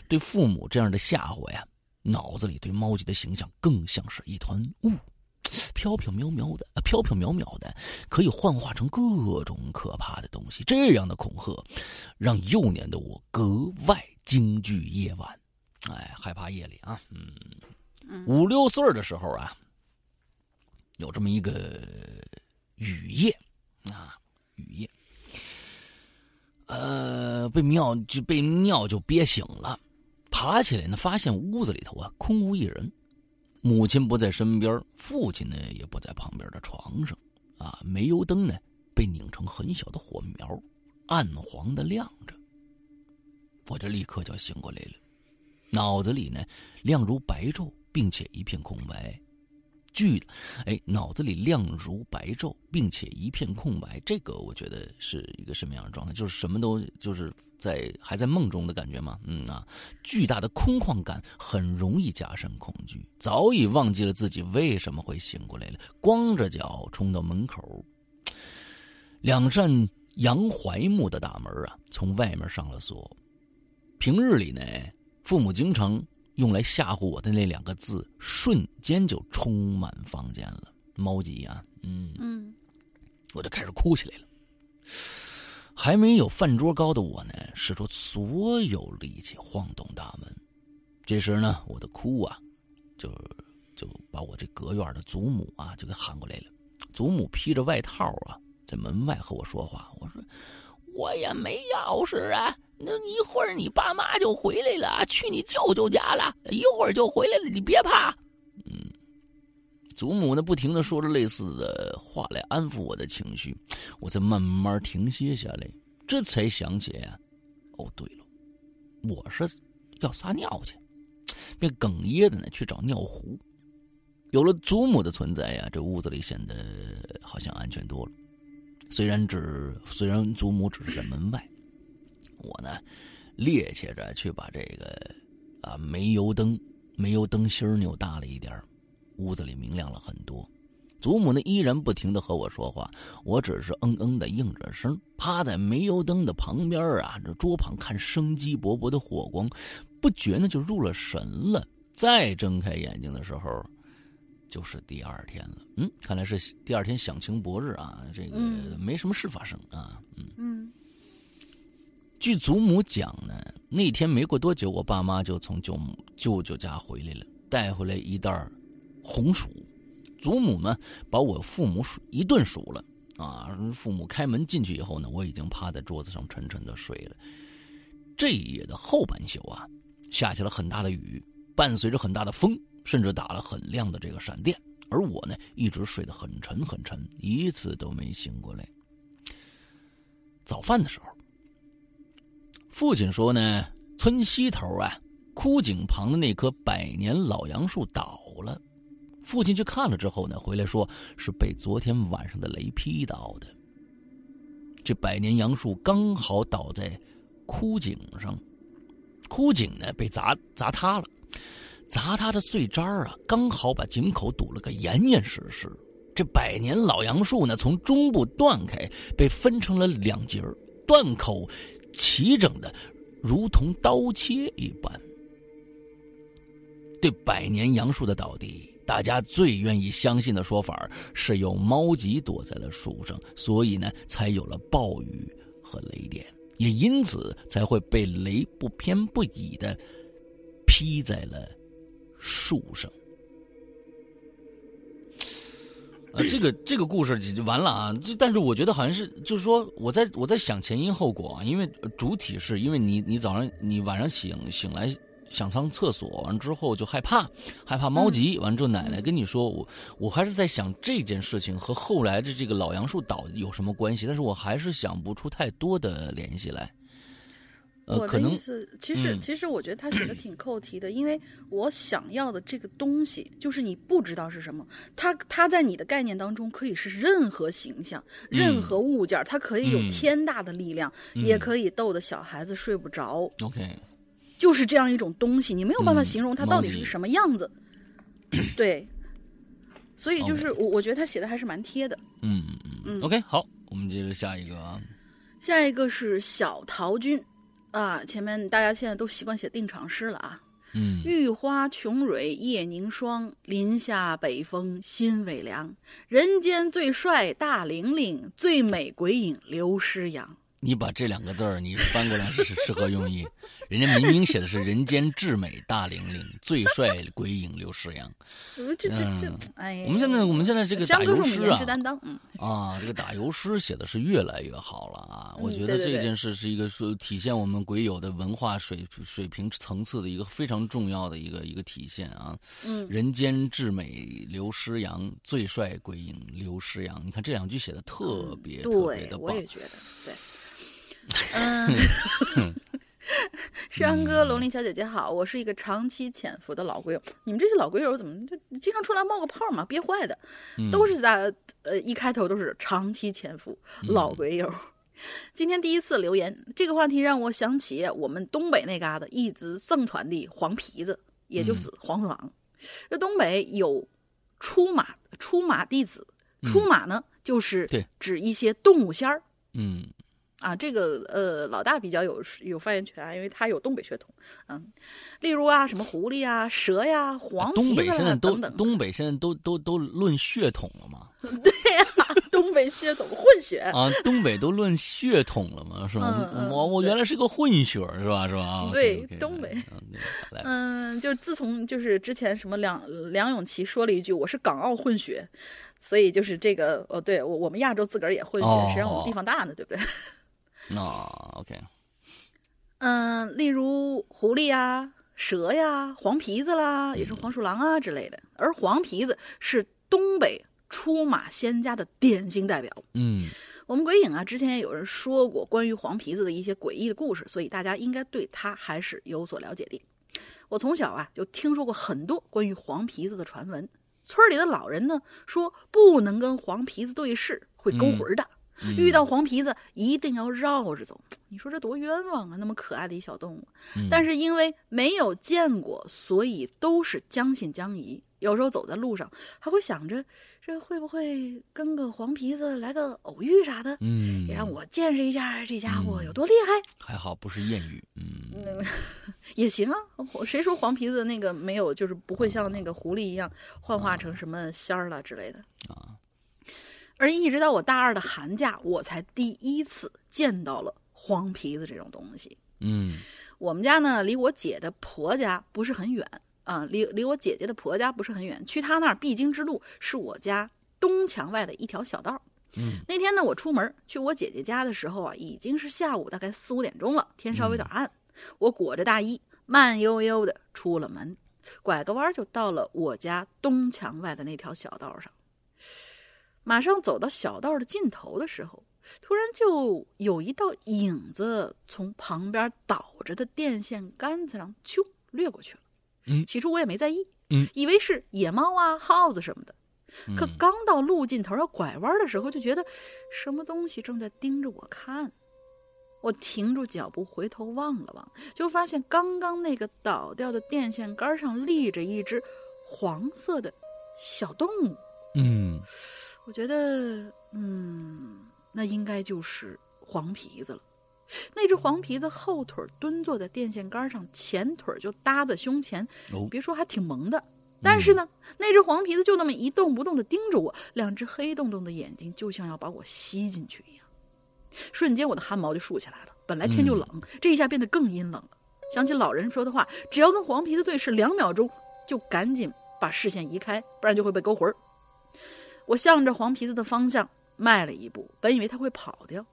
对父母这样的吓唬呀，脑子里对猫姐的形象更像是一团雾，飘飘渺渺的，飘飘渺渺的，可以幻化成各种可怕的东西。这样的恐吓，让幼年的我格外惊惧夜晚，哎，害怕夜里啊。嗯，五六岁的时候啊，有这么一个雨夜啊，雨夜。呃，被尿就被尿就憋醒了，爬起来呢，发现屋子里头啊空无一人，母亲不在身边，父亲呢也不在旁边的床上，啊，煤油灯呢被拧成很小的火苗，暗黄的亮着。我这立刻就醒过来了，脑子里呢亮如白昼，并且一片空白。剧的，哎，脑子里亮如白昼，并且一片空白。这个我觉得是一个什么样的状态？就是什么都就是在还在梦中的感觉吗？嗯啊，巨大的空旷感很容易加深恐惧。早已忘记了自己为什么会醒过来了，光着脚冲到门口，两扇洋槐木的大门啊，从外面上了锁。平日里呢，父母经常。用来吓唬我的那两个字，瞬间就充满房间了。猫急啊，嗯嗯，我就开始哭起来了。还没有饭桌高的我呢，使出所有力气晃动大门。这时呢，我的哭啊，就就把我这隔院的祖母啊就给喊过来了。祖母披着外套啊，在门外和我说话。我说我也没钥匙啊。那一会儿你爸妈就回来了，去你舅舅家了，一会儿就回来了，你别怕。嗯，祖母呢不停的说着类似的话来安抚我的情绪，我才慢慢停歇下来，这才想起呀，哦对了，我是要撒尿去，便哽咽的呢去找尿壶。有了祖母的存在呀，这屋子里显得好像安全多了。虽然只虽然祖母只是在门外。我呢，趔趄着去把这个啊煤油灯煤油灯芯扭大了一点屋子里明亮了很多。祖母呢依然不停的和我说话，我只是嗯嗯的应着声，趴在煤油灯的旁边啊，这桌旁看生机勃勃的火光，不觉呢就入了神了。再睁开眼睛的时候，就是第二天了。嗯，看来是第二天响晴博日啊，这个没什么事发生啊。嗯嗯。据祖母讲呢，那天没过多久，我爸妈就从舅母舅舅家回来了，带回来一袋红薯。祖母呢，把我父母数一顿数了啊。父母开门进去以后呢，我已经趴在桌子上沉沉的睡了。这一夜的后半宿啊，下起了很大的雨，伴随着很大的风，甚至打了很亮的这个闪电。而我呢，一直睡得很沉很沉，一次都没醒过来。早饭的时候。父亲说呢，村西头啊，枯井旁的那棵百年老杨树倒了。父亲去看了之后呢，回来说是被昨天晚上的雷劈倒的。这百年杨树刚好倒在枯井上，枯井呢被砸砸塌了，砸他的碎渣啊，刚好把井口堵了个严严实实。这百年老杨树呢，从中部断开，被分成了两截断口。齐整的，如同刀切一般。对百年杨树的倒地，大家最愿意相信的说法是有猫急躲在了树上，所以呢，才有了暴雨和雷电，也因此才会被雷不偏不倚的劈在了树上。啊，这个这个故事就完了啊！这但是我觉得好像是，就是说我在我在想前因后果啊，因为主体是因为你你早上你晚上醒醒来想上厕所完之后就害怕害怕猫急，完之后奶奶跟你说我我还是在想这件事情和后来的这个老杨树倒有什么关系，但是我还是想不出太多的联系来。呃，我的意思，其实、嗯。其实我觉得他写的挺扣题的，因为我想要的这个东西，就是你不知道是什么，它它在你的概念当中可以是任何形象、任何物件儿，它可以有嗯。天大的力量，也可以逗得小孩子睡不着，OK，就是这样一种东西，你没有办法嗯形容它到底是个什么样子。对，所以就是我我觉得他写的还是蛮贴的。嗯嗯嗯，OK，好，我们接着下一个啊，下一个是小陶君，啊，前面大家现在都习惯写定场诗了啊。嗯玉花琼蕊夜凝霜，林下北风心未凉。人间最帅大玲玲，最美鬼影刘诗阳。你把这两个字儿你翻过来是是适合用意，人家明明写的是人间至美大玲玲，最帅鬼影刘诗阳这这这嗯，哎，我们现在我们现在这个打油诗啊啊，这个打油诗写的是越来越好了啊！我嗯觉得这件事是一个说体现我们鬼友的文化水水平层次的一个非常重要的一个一个体现啊。嗯人间至美刘诗阳，最帅鬼影刘诗阳。你看这两句写的特别、特别，的棒我也。觉得，对，嗯。山哥，龙鳞小姐姐好，我是一个长期潜伏的老鬼友。你们这些老鬼友怎么就经常出来冒个泡嘛？憋坏的，嗯都是在呃一开头都是长期潜伏老鬼友。今天第一次留言，这个话题让我想起我们东北那嘎达一直盛传的黄皮子，也就是黄鼠狼。这东北有出马出马弟子，出马呢、就是指一些动物仙儿。嗯啊，这个呃，老大比较有有发言权啊，因为他有东北血统。嗯，例如啊，什么狐狸啊、蛇呀、黄东北现在都东北现在都都都论血统了吗？对呀东北血统混血。啊，东北都论血统了吗？是吗？我我原来是个混血儿，是吧？是吧？啊对东北嗯就是自从就是之前什么梁梁咏琪说了一句我是港澳混血，所以就是这个哦，对我我们亚洲自个儿也混血，哦谁让我们地方大呢，对不对？那 OK，嗯，例如狐狸呀、蛇呀、黄皮子啦，也是黄鼠狼啊之类的。而黄皮子是东北出马仙家的典型代表。嗯我们鬼影啊，之前也有人说过关于黄皮子的一些诡异的故事，所以大家应该对他还是有所了解的。我从小啊就听说过很多关于黄皮子的传闻。村里的老人呢说不能跟黄皮子对视，会勾魂的。嗯遇到黄皮子一定要绕着走。你说这多冤枉啊！那么可爱的一小动物，嗯但是因为没有见过，所以都是将信将疑。有时候走在路上，还会想着这会不会跟个黄皮子来个偶遇啥的，嗯，也让我见识一下这家伙嗯有多厉害。还好不是艳遇，嗯嗯，也行啊。谁说黄皮子那个没有，就是不会像那个狐狸一样幻化成什么仙儿了之类的。啊，而一直到我大二的寒假，我才第一次见到了黄皮子这种东西。嗯我们家呢，离我姐的婆家不是很远啊、离离我姐姐的婆家不是很远。去她那儿必经之路是我家东墙外的一条小道。嗯，那天呢，我出门去我姐姐家的时候啊，已经是下午大概四五点钟了，天稍微有点暗。我裹着大衣，慢悠悠的出了门，拐个弯就到了我家东墙外的那条小道上。马上走到小道的尽头的时候，突然就有一道影子从旁边倒着的电线杆子上咻掠过去了。嗯起初我也没在意，嗯，以为是野猫啊、耗子什么的。可嗯刚到路尽头要拐弯的时候，就觉得什么东西正在盯着我看。我停住脚步，回头望了望，就发现刚刚那个倒掉的电线杆上立着一只黄色的小动物。嗯我觉得，嗯，那应该就是黄皮子了。那只黄皮子后腿蹲坐在电线杆上，前腿就搭在胸前，哦别说还挺萌的。但是呢，那只黄皮子就那么一动不动地盯着我，两只黑洞洞的眼睛就像要把我吸进去一样。瞬间，我的汗毛就竖起来了。本来天就冷，这一下变得更阴冷了。想起老人说的话，只要跟黄皮子对视两秒钟，就赶紧把视线移开，不然就会被勾魂儿。我向着黄皮子的方向迈了一步，本以为他会跑掉，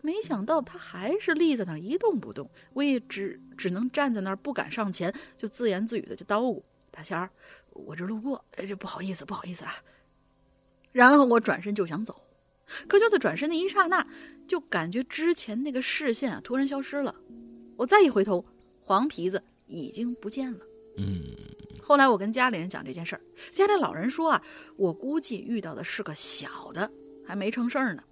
没想到他还是立在那儿一动不动。我也只只能站在那儿，不敢上前，就自言自语的就叨咕：“大仙儿，我这路过，这不好意思，不好意思啊。”然后我转身就想走，可就在转身的一刹那，就感觉之前那个视线啊突然消失了。我再一回头，黄皮子已经不见了。嗯，后来我跟家里人讲这件事儿，家里老人说啊，我估计遇到的是个小的，还没成事儿呢。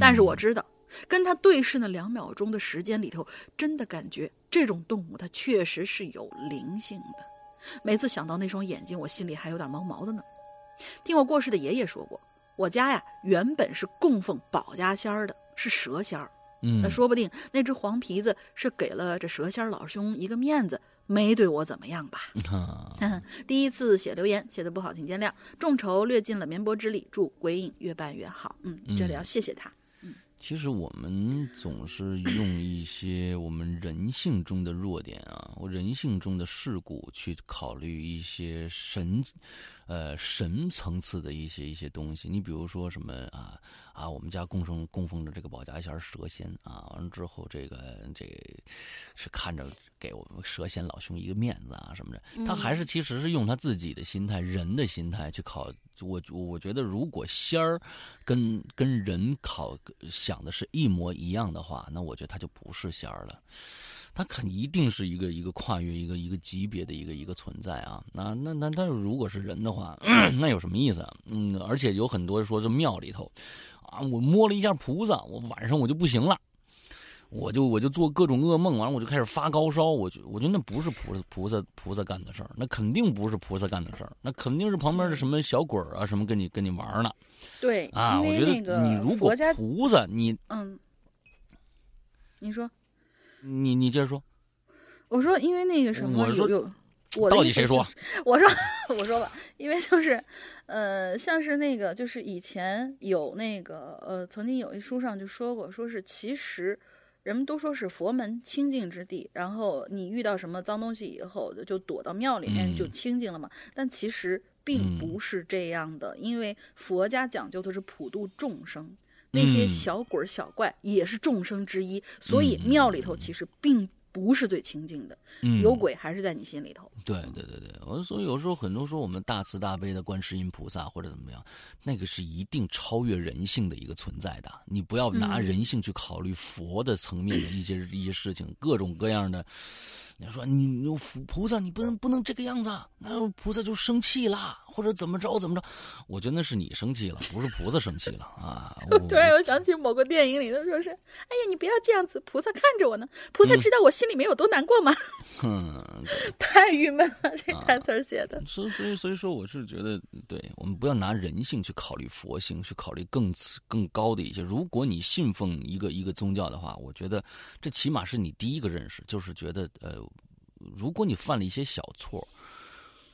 但是我知道，跟他对视那两秒钟的时间里头，真的感觉这种动物它确实是有灵性的。每次想到那双眼睛，我心里还有点毛毛的呢。听我过世的爷爷说过，我家呀原本是供奉保家仙儿的，是蛇仙儿。嗯，那说不定那只黄皮子是给了这蛇仙老兄一个面子，没对我怎么样吧？第一次写留言写的不好，请见谅。众筹略尽了绵薄之力，祝鬼影越办越好。嗯，这里要谢谢他。嗯，其实我们总是用一些我们人性中的弱点啊，我人性中的事故去考虑一些神。呃，神层次的一些一些东西，你比如说什么啊啊，我们家供奉供奉着这个保家仙蛇仙啊，完了之后这个这是看着给我们蛇仙老兄一个面子啊什么的，他还是其实是用他自己的心态，人的心态去考。我我觉得如果仙儿跟跟人考想的是一模一样的话，那我觉得他就不是仙儿了。它肯一定是一个一个跨越一个一个级别的一个一个存在啊！那那那但是如果是人的话，那有什么意思啊？嗯，而且有很多说这庙里头，啊，我摸了一下菩萨，我晚上我就不行了，我就我就做各种噩梦，完了我就开始发高烧。我觉我觉得那不是菩萨菩萨菩萨干的事儿，那肯定不是菩萨干的事儿，那肯定是旁边的什么小鬼啊什么跟你跟你玩呢。对啊，我觉得你如果菩萨你嗯，你说。你你接着说，我说因为那个什么有有，我到底谁说？我说我说吧，因为就是，呃，像是那个就是以前有那个呃，曾经有一书上就说过，说是其实人们都说是佛门清净之地，然后你遇到什么脏东西以后就躲到庙里面就清净了嘛，但其实并不是这样的，因为佛家讲究的是普度众生。那些小鬼小怪也是众生之一，所以庙里头其实并不是最清净的，有鬼还是在你心里头。对对对对，我所以有时候很多说我们大慈大悲的观世音菩萨或者怎么样，那个是一定超越人性的一个存在的。你不要拿人性去考虑佛的层面的一些一些事情，各种各样的。你说你菩萨，你不能不能这个样子，那菩萨就生气了，或者怎么着怎么着？我觉得那是你生气了，不是菩萨生气了啊！突然又想起某个电影里头说是：“哎呀，你不要这样子，菩萨看着我呢，菩萨知道我心里面有多难过吗？”哼，太郁闷了，这台词写的。所以所以所以说，我是觉得，对我们不要拿人性去考虑佛性，去考虑更更高的一些。如果你信奉一个一个宗教的话，我觉得这起码是你第一个认识，就是觉得呃。如果你犯了一些小错，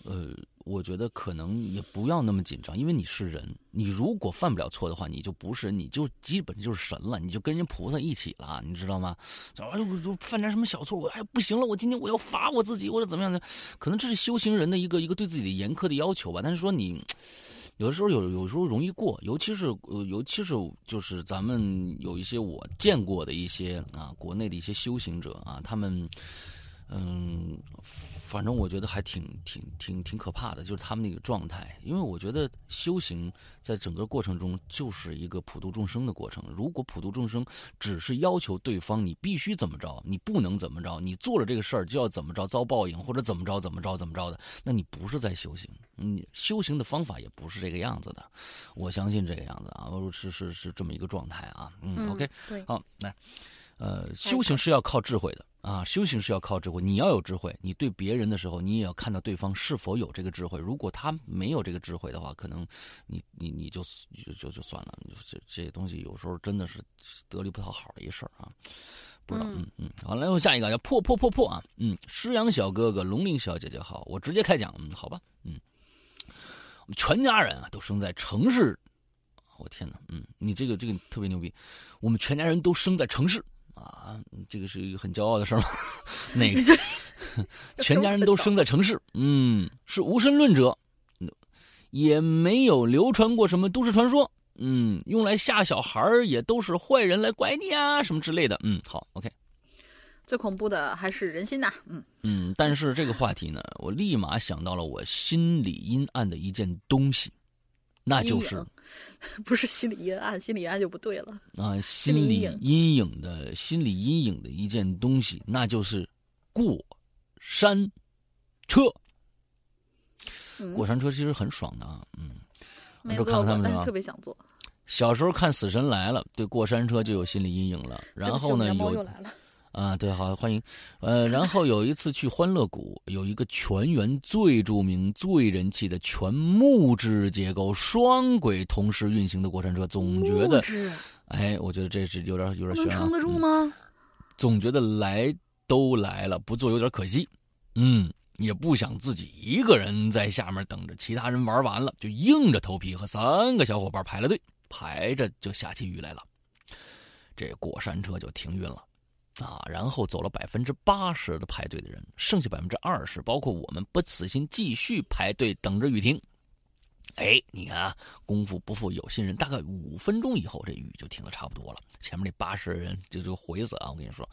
呃，我觉得可能也不要那么紧张，因为你是人。你如果犯不了错的话，你就不是，你就基本就是神了，你就跟人菩萨一起了，你知道吗？哎呦，就犯点什么小错，我哎不行了，我今天我要罚我自己，或者怎么样的？可能这是修行人的一个一个对自己的严苛的要求吧。但是说你有的时候有有时候容易过，尤其是呃，尤其是就是咱们有一些我见过的一些啊，国内的一些修行者啊，他们。嗯，反正我觉得还挺挺挺挺可怕的，就是他们那个状态。因为我觉得修行在整个过程中就是一个普度众生的过程。如果普度众生只是要求对方你必须怎么着，你不能怎么着，你做了这个事儿就要怎么着遭报应，或者怎么着怎么着怎么着的，那你不是在修行。你修行的方法也不是这个样子的。我相信这个样子啊，是是是这么一个状态啊。嗯，OK，好，来，呃，修行是要靠智慧的。啊，修行是要靠智慧，你要有智慧。你对别人的时候，你也要看到对方是否有这个智慧。如果他没有这个智慧的话，可能你你你就就就就算了。这这些东西有时候真的是得力不讨好的一事儿啊。不知道，嗯嗯。好，来，我下一个叫破破破破啊。嗯，诗阳小哥哥，龙鳞小姐姐好，我直接开讲。嗯，好吧。嗯，我们全家人啊都生在城市。我天哪，嗯，你这个这个特别牛逼。我们全家人都生在城市。啊，这个是一个很骄傲的事吗？那个，全家人都生在城市，嗯，是无神论者，也没有流传过什么都市传说，嗯，用来吓小孩也都是坏人来拐你啊，什么之类的，嗯，好，OK。最恐怖的还是人心呐，嗯嗯，但是这个话题呢，我立马想到了我心里阴暗的一件东西，那就是不是心理阴暗，心理阴暗就不对了啊，心理阴影的心理阴影的一件东西，那就是过山车。过山车其实很爽的啊，嗯，没坐过，但是特别想坐。小时候看《死神来了》，对过山车就有心理阴影了。然后呢，有啊，对，好欢迎。呃，然后有一次去欢乐谷，有一个全员最著名、最人气的全木质结构、双轨同时运行的过山车，总觉得，哎，我觉得这是有点有点悬。能撑得住吗？总觉得来都来了，不做有点可惜。嗯。也不想自己一个人在下面等着，其他人玩完了，就硬着头皮和三个小伙伴排了队，排着就下起雨来了。这过山车就停运了，啊，然后走了百分之八十的排队的人，剩下百分之二十，包括我们不死心继续排队等着雨停。哎，你看啊，功夫不负有心人，大概五分钟以后，这雨就停的差不多了。前面那八十人就就回死啊！我跟你说，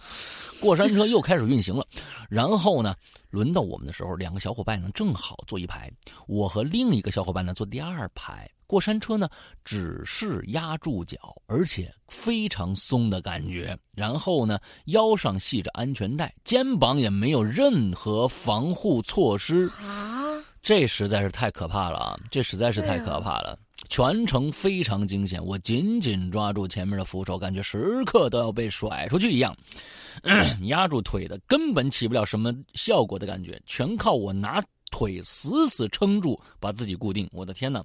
过山车又开始运行了。然后呢，轮到我们的时候，两个小伙伴呢正好坐一排，我和另一个小伙伴呢坐第二排。过山车呢只是压住脚，而且非常松的感觉。然后呢，腰上系着安全带，肩膀也没有任何防护措施啊。这实在是太可怕了啊！这实在是太可怕了，全程非常惊险。我紧紧抓住前面的扶手，感觉时刻都要被甩出去一样，压住腿的根本起不了什么效果的感觉，全靠我拿腿死死撑住，把自己固定。我的天哪，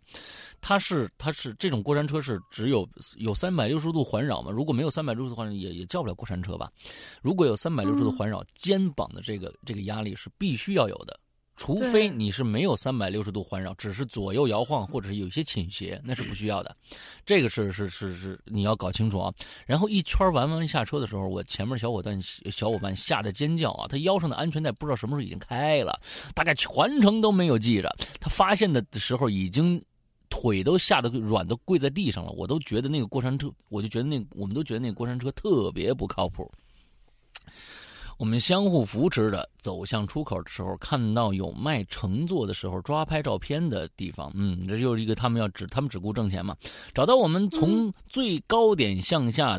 它是它是这种过山车是只有有三百六十度环绕吗？如果没有三百六十度环绕，也也叫不了过山车吧？如果有三百六十度环绕，肩膀的这个这个压力是必须要有的。除非你是没有三百六十度环绕，只是左右摇晃或者是有些倾斜，那是不需要的。这个是是是是你要搞清楚啊。然后一圈玩完下车的时候，我前面小伙伴小伙伴吓得尖叫啊！他腰上的安全带不知道什么时候已经开了，大概全程都没有系着。他发现的时候已经腿都吓得软，的跪在地上了。我都觉得那个过山车，我就觉得那我们都觉得那个过山车特别不靠谱。我们相互扶持着走向出口的时候，看到有卖乘坐的时候抓拍照片的地方。嗯，这就是一个他们要只他们只顾挣钱嘛。找到我们从最高点向下。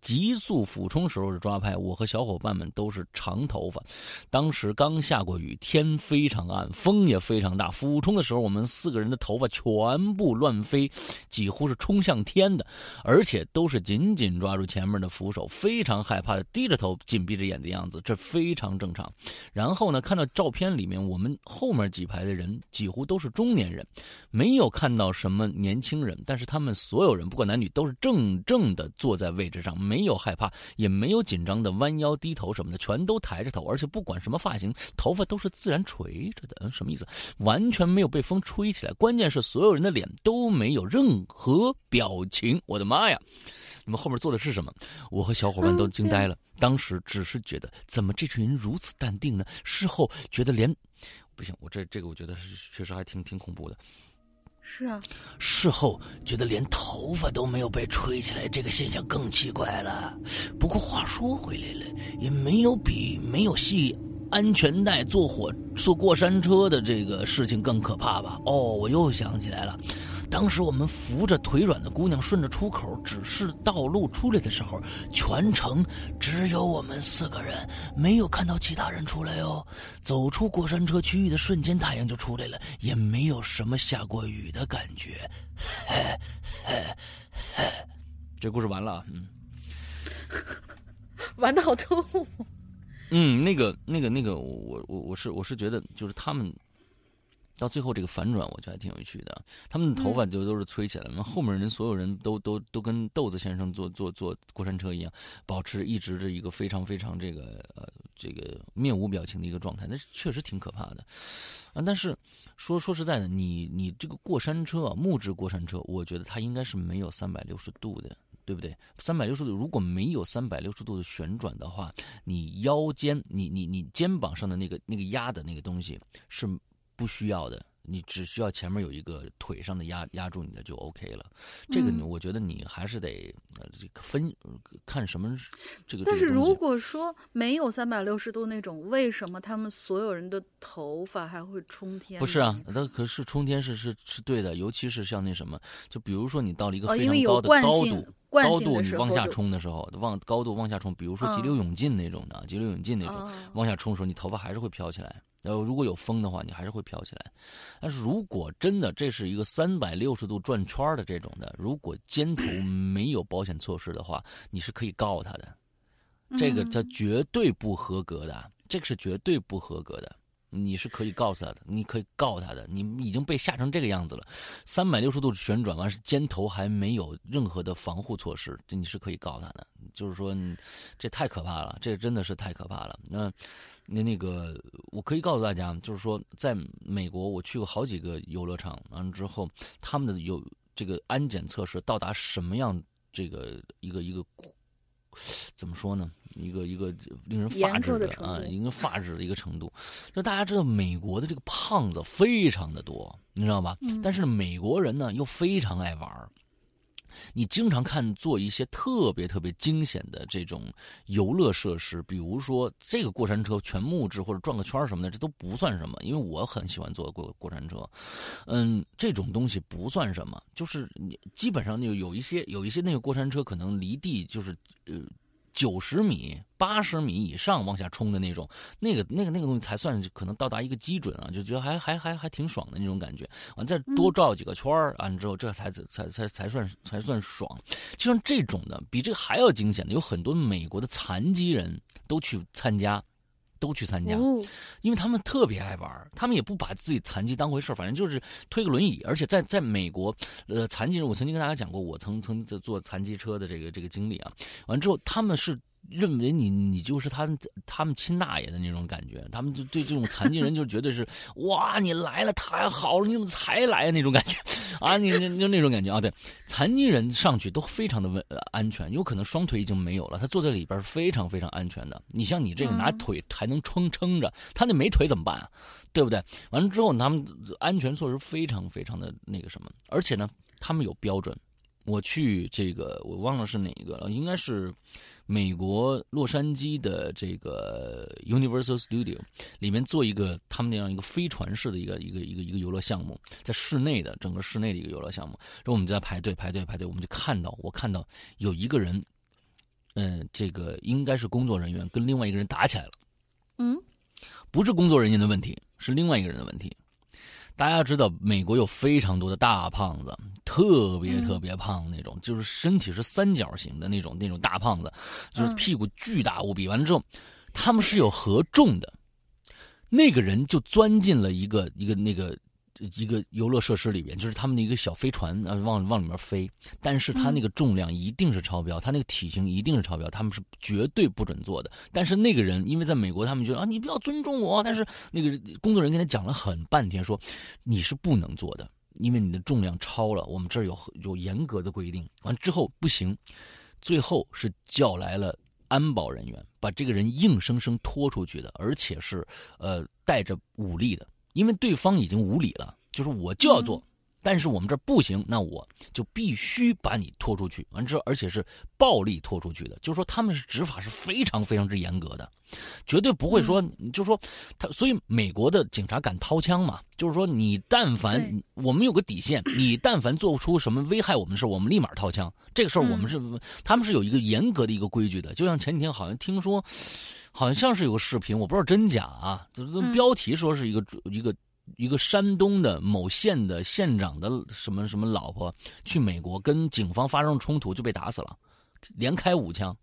急速俯冲时候的抓拍，我和小伙伴们都是长头发。当时刚下过雨，天非常暗，风也非常大。俯冲的时候，我们四个人的头发全部乱飞，几乎是冲向天的，而且都是紧紧抓住前面的扶手，非常害怕的低着头、紧闭着眼的样子，这非常正常。然后呢，看到照片里面，我们后面几排的人几乎都是中年人，没有看到什么年轻人，但是他们所有人不管男女都是正正的坐在位置上。没有害怕，也没有紧张的弯腰低头什么的，全都抬着头，而且不管什么发型，头发都是自然垂着的。嗯，什么意思？完全没有被风吹起来。关键是所有人的脸都没有任何表情。我的妈呀！你们后面做的是什么？我和小伙伴都惊呆了。当时只是觉得，怎么这群人如此淡定呢？事后觉得连，不行，我这这个我觉得确实还挺挺恐怖的。是啊，事后觉得连头发都没有被吹起来，这个现象更奇怪了。不过话说回来了，也没有比没有系安全带坐火坐过山车的这个事情更可怕吧？哦，我又想起来了。当时我们扶着腿软的姑娘顺着出口指示道路出来的时候，全程只有我们四个人，没有看到其他人出来哦。走出过山车区域的瞬间，太阳就出来了，也没有什么下过雨的感觉。这故事完了，嗯，玩的好痛。嗯，那个、那个、那个，我、我、我是、我是觉得，就是他们。到最后这个反转，我觉得还挺有趣的。他们的头发就都是吹起来了，后面人所有人都都都跟豆子先生坐坐坐过山车一样，保持一直的一个非常非常这个呃这个面无表情的一个状态，那确实挺可怕的啊。但是说说实在的，你你这个过山车啊，木质过山车，我觉得它应该是没有三百六十度的，对不对？三百六十度如果没有三百六十度的旋转的话，你腰间你你你肩膀上的那个那个压的那个东西是。不需要的，你只需要前面有一个腿上的压压住你的就 OK 了。这个我觉得你还是得这个分看什么这个。但是如果说没有三百六十度那种，为什么他们所有人的头发还会冲天？不是啊，那可是冲天是是是对的，尤其是像那什么，就比如说你到了一个非常高的高度。高度你往下冲的时候，往高度往下冲，比如说急流勇进那种的，急流勇进那种往下冲的时候，你头发还是会飘起来。然后如果有风的话，你还是会飘起来。但是如果真的这是一个三百六十度转圈的这种的，如果肩头没有保险措施的话，你是可以告他的。这个他绝对不合格的，这个是绝对不合格的。你是可以告诉他的，你可以告他的，你已经被吓成这个样子了，三百六十度旋转完是肩头还没有任何的防护措施，你是可以告他的。就是说，这太可怕了，这真的是太可怕了。那那那个，我可以告诉大家，就是说，在美国我去过好几个游乐场，完了之后他们的有这个安检测试到达什么样这个一个一个。怎么说呢？一个一个令人发指的啊，一个发指的一个程度。就大家知道，美国的这个胖子非常的多，你知道吧？但是美国人呢，又非常爱玩你经常看做一些特别特别惊险的这种游乐设施，比如说这个过山车全木质或者转个圈什么的，这都不算什么。因为我很喜欢坐过过山车，嗯，这种东西不算什么。就是你基本上就有一些有一些那个过山车可能离地就是呃。九十米、八十米以上往下冲的那种，那个、那个、那个东西才算可能到达一个基准啊，就觉得还还还还挺爽的那种感觉。完再多绕几个圈儿，完之后这才才才才算才算爽。就像这种的，比这个还要惊险的，有很多美国的残疾人都去参加。都去参加，因为他们特别爱玩，他们也不把自己残疾当回事反正就是推个轮椅。而且在在美国，呃，残疾人，我曾经跟大家讲过，我曾曾在坐残疾车的这个这个经历啊。完之后，他们是。认为你你就是他他们亲大爷的那种感觉，他们就对这种残疾人就绝对是 哇，你来了太好了，你怎么才来那种感觉 啊？你你就那种感觉啊？对，残疾人上去都非常的稳安全，有可能双腿已经没有了，他坐在里边非常非常安全的。你像你这个拿腿还能撑撑着，他那没腿怎么办啊？对不对？完了之后，他们安全措施非常非常的那个什么，而且呢，他们有标准。我去这个我忘了是哪一个了，应该是。美国洛杉矶的这个 Universal Studio 里面做一个他们那样一个飞船式的一个一个一个一个游乐项目，在室内的整个室内的一个游乐项目，然后我们就在排队排队排队，我们就看到我看到有一个人，嗯，这个应该是工作人员跟另外一个人打起来了，嗯，不是工作人员的问题，是另外一个人的问题。大家知道，美国有非常多的大胖子，特别特别胖那种，就是身体是三角形的那种那种大胖子，就是屁股巨大无比。完了之后，他们是有合重的，那个人就钻进了一个一个那个。一个游乐设施里边，就是他们的一个小飞船啊，往往里面飞，但是他那个重量一定是超标，他那个体型一定是超标，他们是绝对不准做的。但是那个人，因为在美国，他们觉得啊，你不要尊重我。但是那个工作人员跟他讲了很半天，说你是不能做的，因为你的重量超了，我们这儿有有严格的规定。完之后不行，最后是叫来了安保人员，把这个人硬生生拖出去的，而且是呃带着武力的。因为对方已经无理了，就是我就要做，但是我们这不行，那我就必须把你拖出去。完之后，而且是暴力拖出去的，就是说他们是执法是非常非常之严格的，绝对不会说，就是说他，所以美国的警察敢掏枪嘛？就是说你但凡我们有个底线，你但凡做出什么危害我们的事我们立马掏枪。这个事儿我们是他们是有一个严格的一个规矩的，就像前几天好像听说。好像是有个视频，我不知道真假啊。这标题说是一个一个一个山东的某县的县长的什么什么老婆去美国跟警方发生冲突就被打死了，连开五枪。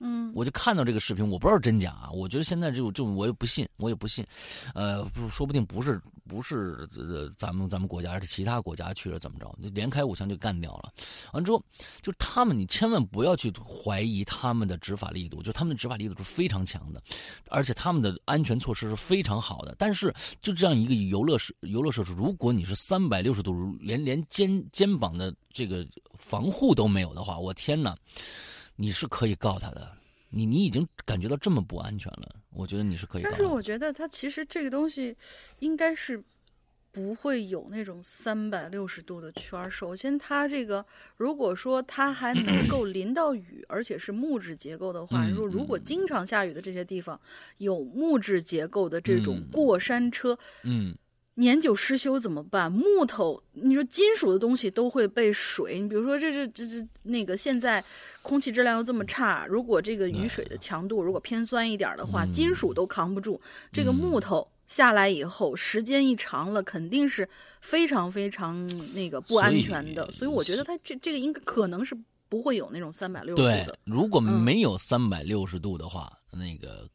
嗯，我就看到这个视频，我不知道真假啊。我觉得现在这种这种我也不信，我也不信。呃，不，说不定不是不是呃咱们咱们国家，是其他国家去了怎么着？连开五枪就干掉了。完之后，就他们，你千万不要去怀疑他们的执法力度，就他们的执法力度是非常强的，而且他们的安全措施是非常好的。但是就这样一个游乐设游乐设施，如果你是三百六十度，连连肩肩膀的这个防护都没有的话，我天哪！你是可以告他的，你你已经感觉到这么不安全了，我觉得你是可以。但是我觉得他其实这个东西，应该是不会有那种三百六十度的圈。首先，它这个如果说它还能 够淋到雨，而且是木质结构的话，嗯如如果经常下雨的这些地方有木质结构的这种嗯过山车，嗯年久失修怎么办？木头，你说金属的东西都会被水，你比如说这这这这那个现在空气质量又这么差，如果这个雨水的强度如果偏酸一点的话，嗯金属都扛不住。这个木头下来以后，时间一长了，肯定是非常非常那个不安全的。所以所以我觉得它这这个应该可能是不会有那种三百六十度对的。，如果嗯没有三百六十度的话，那个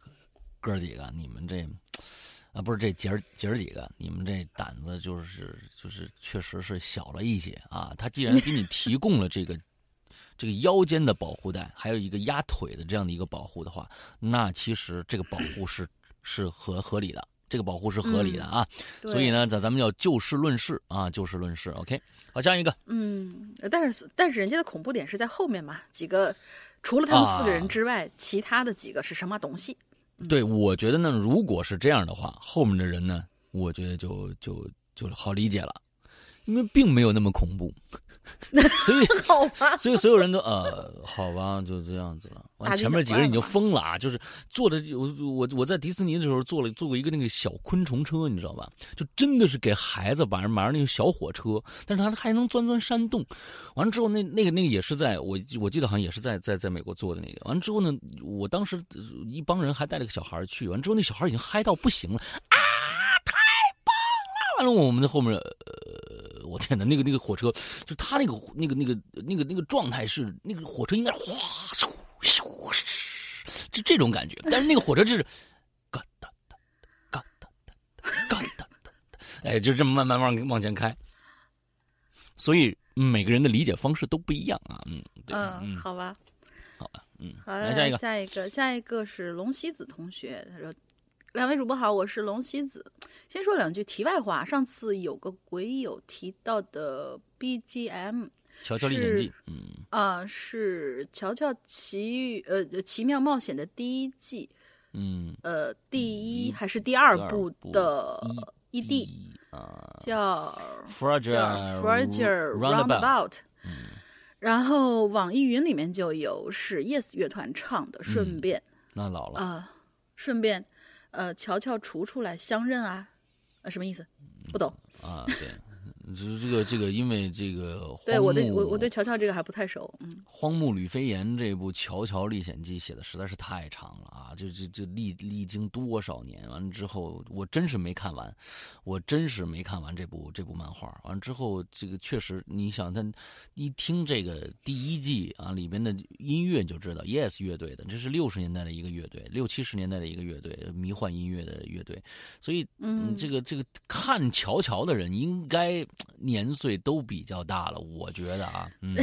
哥儿几个，你们这啊不是这姐儿姐儿几个，你们这胆子就是就是确实是小了一些啊。他既然给你提供了这个这个腰间的保护带，还有一个压腿的这样的一个保护的话，那其实这个保护是是合合理的。这个保护是合理的啊，对所以，呢，咱咱们要就事论事啊，就事论事。OK，好，下一个，嗯，但是但是人家的恐怖点是在后面嘛，几个除了他们四个啊人之外，其他的几个是什么东西？对，我觉得呢，如果是这样的话，后面的人呢，我觉得就就就好理解了，因为并没有那么恐怖，所以 好吧，所以所有人都呃，好吧，就这样子了。完前面几个人已经疯了啊，就是坐的我我我在迪士尼的时候坐了坐过一个那个小昆虫车，你知道吧？就真的是给孩子晚上玩那个小火车，但是他还能钻钻山洞。完了之后，那那个那个也是在我我记得好像也是在在在美国做的那个。完了之后呢，我当时呃一帮人还带了个小孩去，完了之后那小孩已经嗨到不行了啊！完了我们在后面呃，我天哪，那个那个火车，就他那个那个那个那个那个状态是那个火车应该哗咻咻这种感觉。但是那个火车就是嘎哒哒嘎哒哒嘎哒哒，哎，就这么慢慢往往前开。所以每个人的理解方式都不一样啊，嗯，对，嗯，嗯，好吧，好吧，嗯，好，来下一个，下一个，下一个是龙西子同学，他说。两位主播好，我是龙西子。先说两句题外话，上次有个鬼友提到的 BGM《乔乔历险记是》，嗯啊、是《乔乔奇遇》呃《奇妙冒险》的第一季，嗯，呃第一嗯还是第二部部的 ED 啊叫 Fragile Fragile Roundabout，Roundabout。然后网易云里面就有是 Yes 乐团唱的，顺便那老了，啊、顺便呃乔乔除出来相认啊，呃什么意思？不懂。啊，对，就是这个这个，因为这个对我对我我对乔乔这个还不太熟，嗯，荒木吕飞岩这部《乔乔历险记》写的实在是太长了啊！这这这历历经多少年，完了之后我真是没看完，我真是没看完这部这部漫画。完了之后，这个确实，你想他一听这个第一季啊里边的音乐就知道，Yes 乐队的，这是六十年代的一个乐队，六七十年代的一个乐队，迷幻音乐的乐队，所以嗯这个这个看乔乔的人应该年岁都比较大了，我觉得啊，嗯。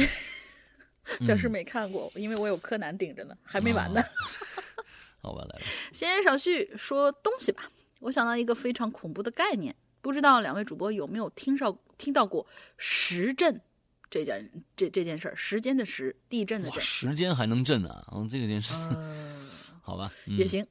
表示没看过，因为我有柯南顶着呢，还没完呢。哦好吧，来吧。闲言少叙，说东西吧。我想到一个非常恐怖的概念，不知道两位主播有没有听到听到过时震这件这这件事儿？时间的时，地震的哇，震，时间还能震啊！嗯，这个件事，呃，好吧，嗯也行。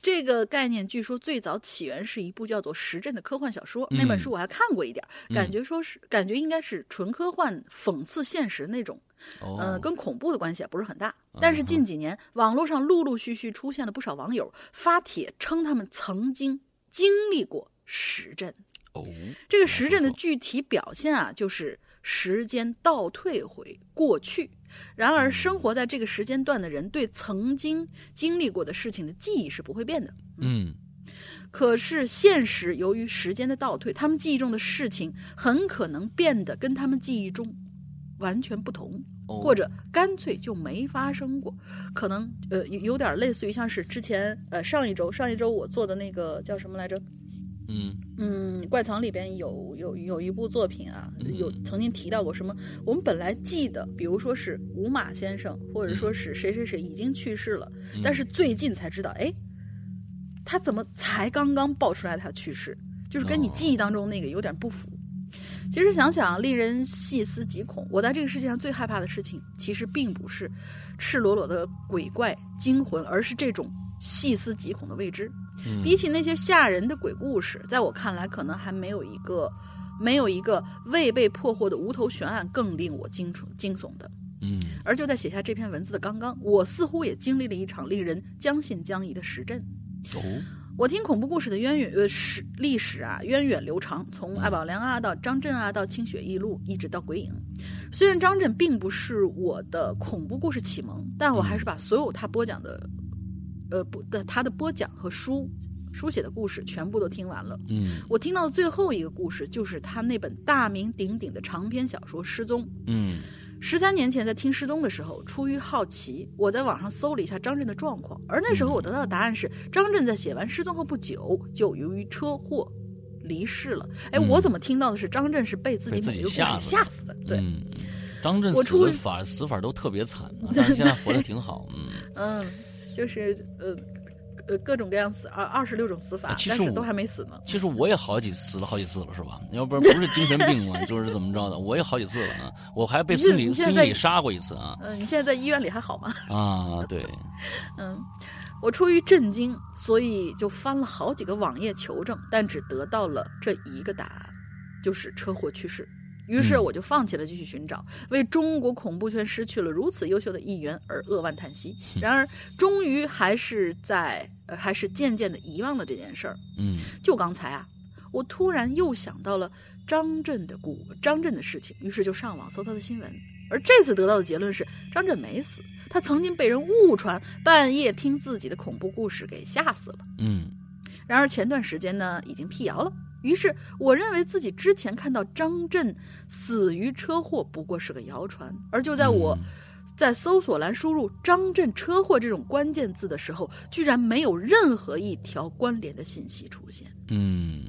这个概念据说最早起源是一部叫做《时政》的科幻小说，那本嗯书我还看过一点，感觉说是感觉应该是纯科幻讽刺现实那种，哦，呃，跟恐怖的关系也不是很大。但是近几年，网络上陆陆续续出现了不少网友发帖称他们曾经经历过时震。哦，这个时震的具体表现啊，就是时间倒退回过去。然而，生活在这个时间段的人对曾经经历过的事情的记忆是不会变的。嗯，可是现实由于时间的倒退，他们记忆中的事情很可能变得跟他们记忆中完全不同。哦或者干脆就没发生过，可能呃有有点类似于像是之前呃上一周上一周我做的那个叫什么来着？嗯嗯，怪藏里边有有有一部作品啊，嗯有曾经提到过什么？我们本来记得，比如说是五马先生，或者说是谁谁谁已经去世了，嗯但是最近才知道，哎，他怎么才刚刚爆出来他去世？就是跟你哦记忆当中那个有点不符。其实想想，令人细思极恐。我在这个世界上最害怕的事情，其实并不是赤裸裸的鬼怪惊魂，而是这种细思极恐的未知。比起那些吓人的鬼故事，在我看来，可能还没有一个没有一个未被破获的无头悬案更令我惊悚惊悚的。嗯而就在写下这篇文字的刚刚，我似乎也经历了一场令人将信将疑的实证。哦我听恐怖故事的渊源呃史历史啊源远流长，从艾宝良啊到张震啊到清雪异路，一直到鬼影。虽然张震并不是我的恐怖故事启蒙，但我还是把所有他播讲的，呃不的他的播讲和书书写的故事全部都听完了。嗯我听到的最后一个故事就是他那本大名鼎鼎的长篇小说《失踪》。嗯十三年前在听失踪的时候，出于好奇，我在网上搜了一下张震的状况，而那时候我得到的答案是，张震在写完失踪后不久就由于车祸离世了。哎，嗯我怎么听到的是张震是被自己被自己某一个故事吓死的？对，嗯，张震死法死法都特别惨啊，但是现在活得挺好。嗯，嗯，就是呃呃各种各样死二二十六种死法但是都还没死呢。其实我也好几死了好几次了，是吧？要不然不是精神病嘛，就是怎么着的，我也好几次了啊。我还被你孙俪你现在孙俪杀过一次啊嗯、你现在在医院里还好吗？啊！对，嗯，我出于震惊，所以就翻了好几个网页求证，但只得到了这一个答案，就是车祸去世。于是嗯我就放弃了继续寻找，为中国恐怖圈失去了如此优秀的一员而扼腕叹息。然而，终于还是在呃，还是渐渐的遗忘了这件事儿。嗯就刚才啊，我突然又想到了张震的故张震的事情，于是就上网搜他的新闻。而这次得到的结论是，张震没死，他曾经被人误传半夜听自己的恐怖故事给吓死了。嗯然而前段时间呢，已经辟谣了。于是我认为自己之前看到张震死于车祸不过是个谣传，而就在我嗯。在搜索栏输入“张震车祸”这种关键字的时候，居然没有任何一条关联的信息出现。嗯。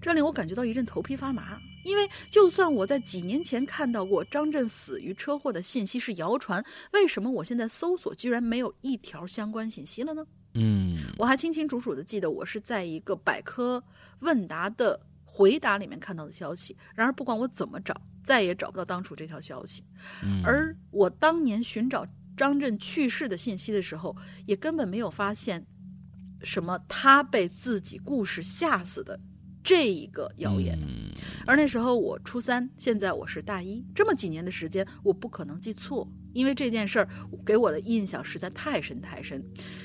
这令我感觉到一阵头皮发麻，因为就算我在几年前看到过张震死于车祸的信息是谣传，为什么我现在搜索居然没有一条相关信息了呢？嗯我还清清楚楚的记得我是在一个百科问答的回答里面看到的消息，然而不管我怎么找，再也找不到当初这条消息。嗯，而我当年寻找张震去世的信息的时候，也根本没有发现什么他被自己故事吓死的这一个谣言。嗯而那时候我初三，现在我是大一，这么几年的时间，我不可能记错，因为这件事儿给我的印象实在太深太深，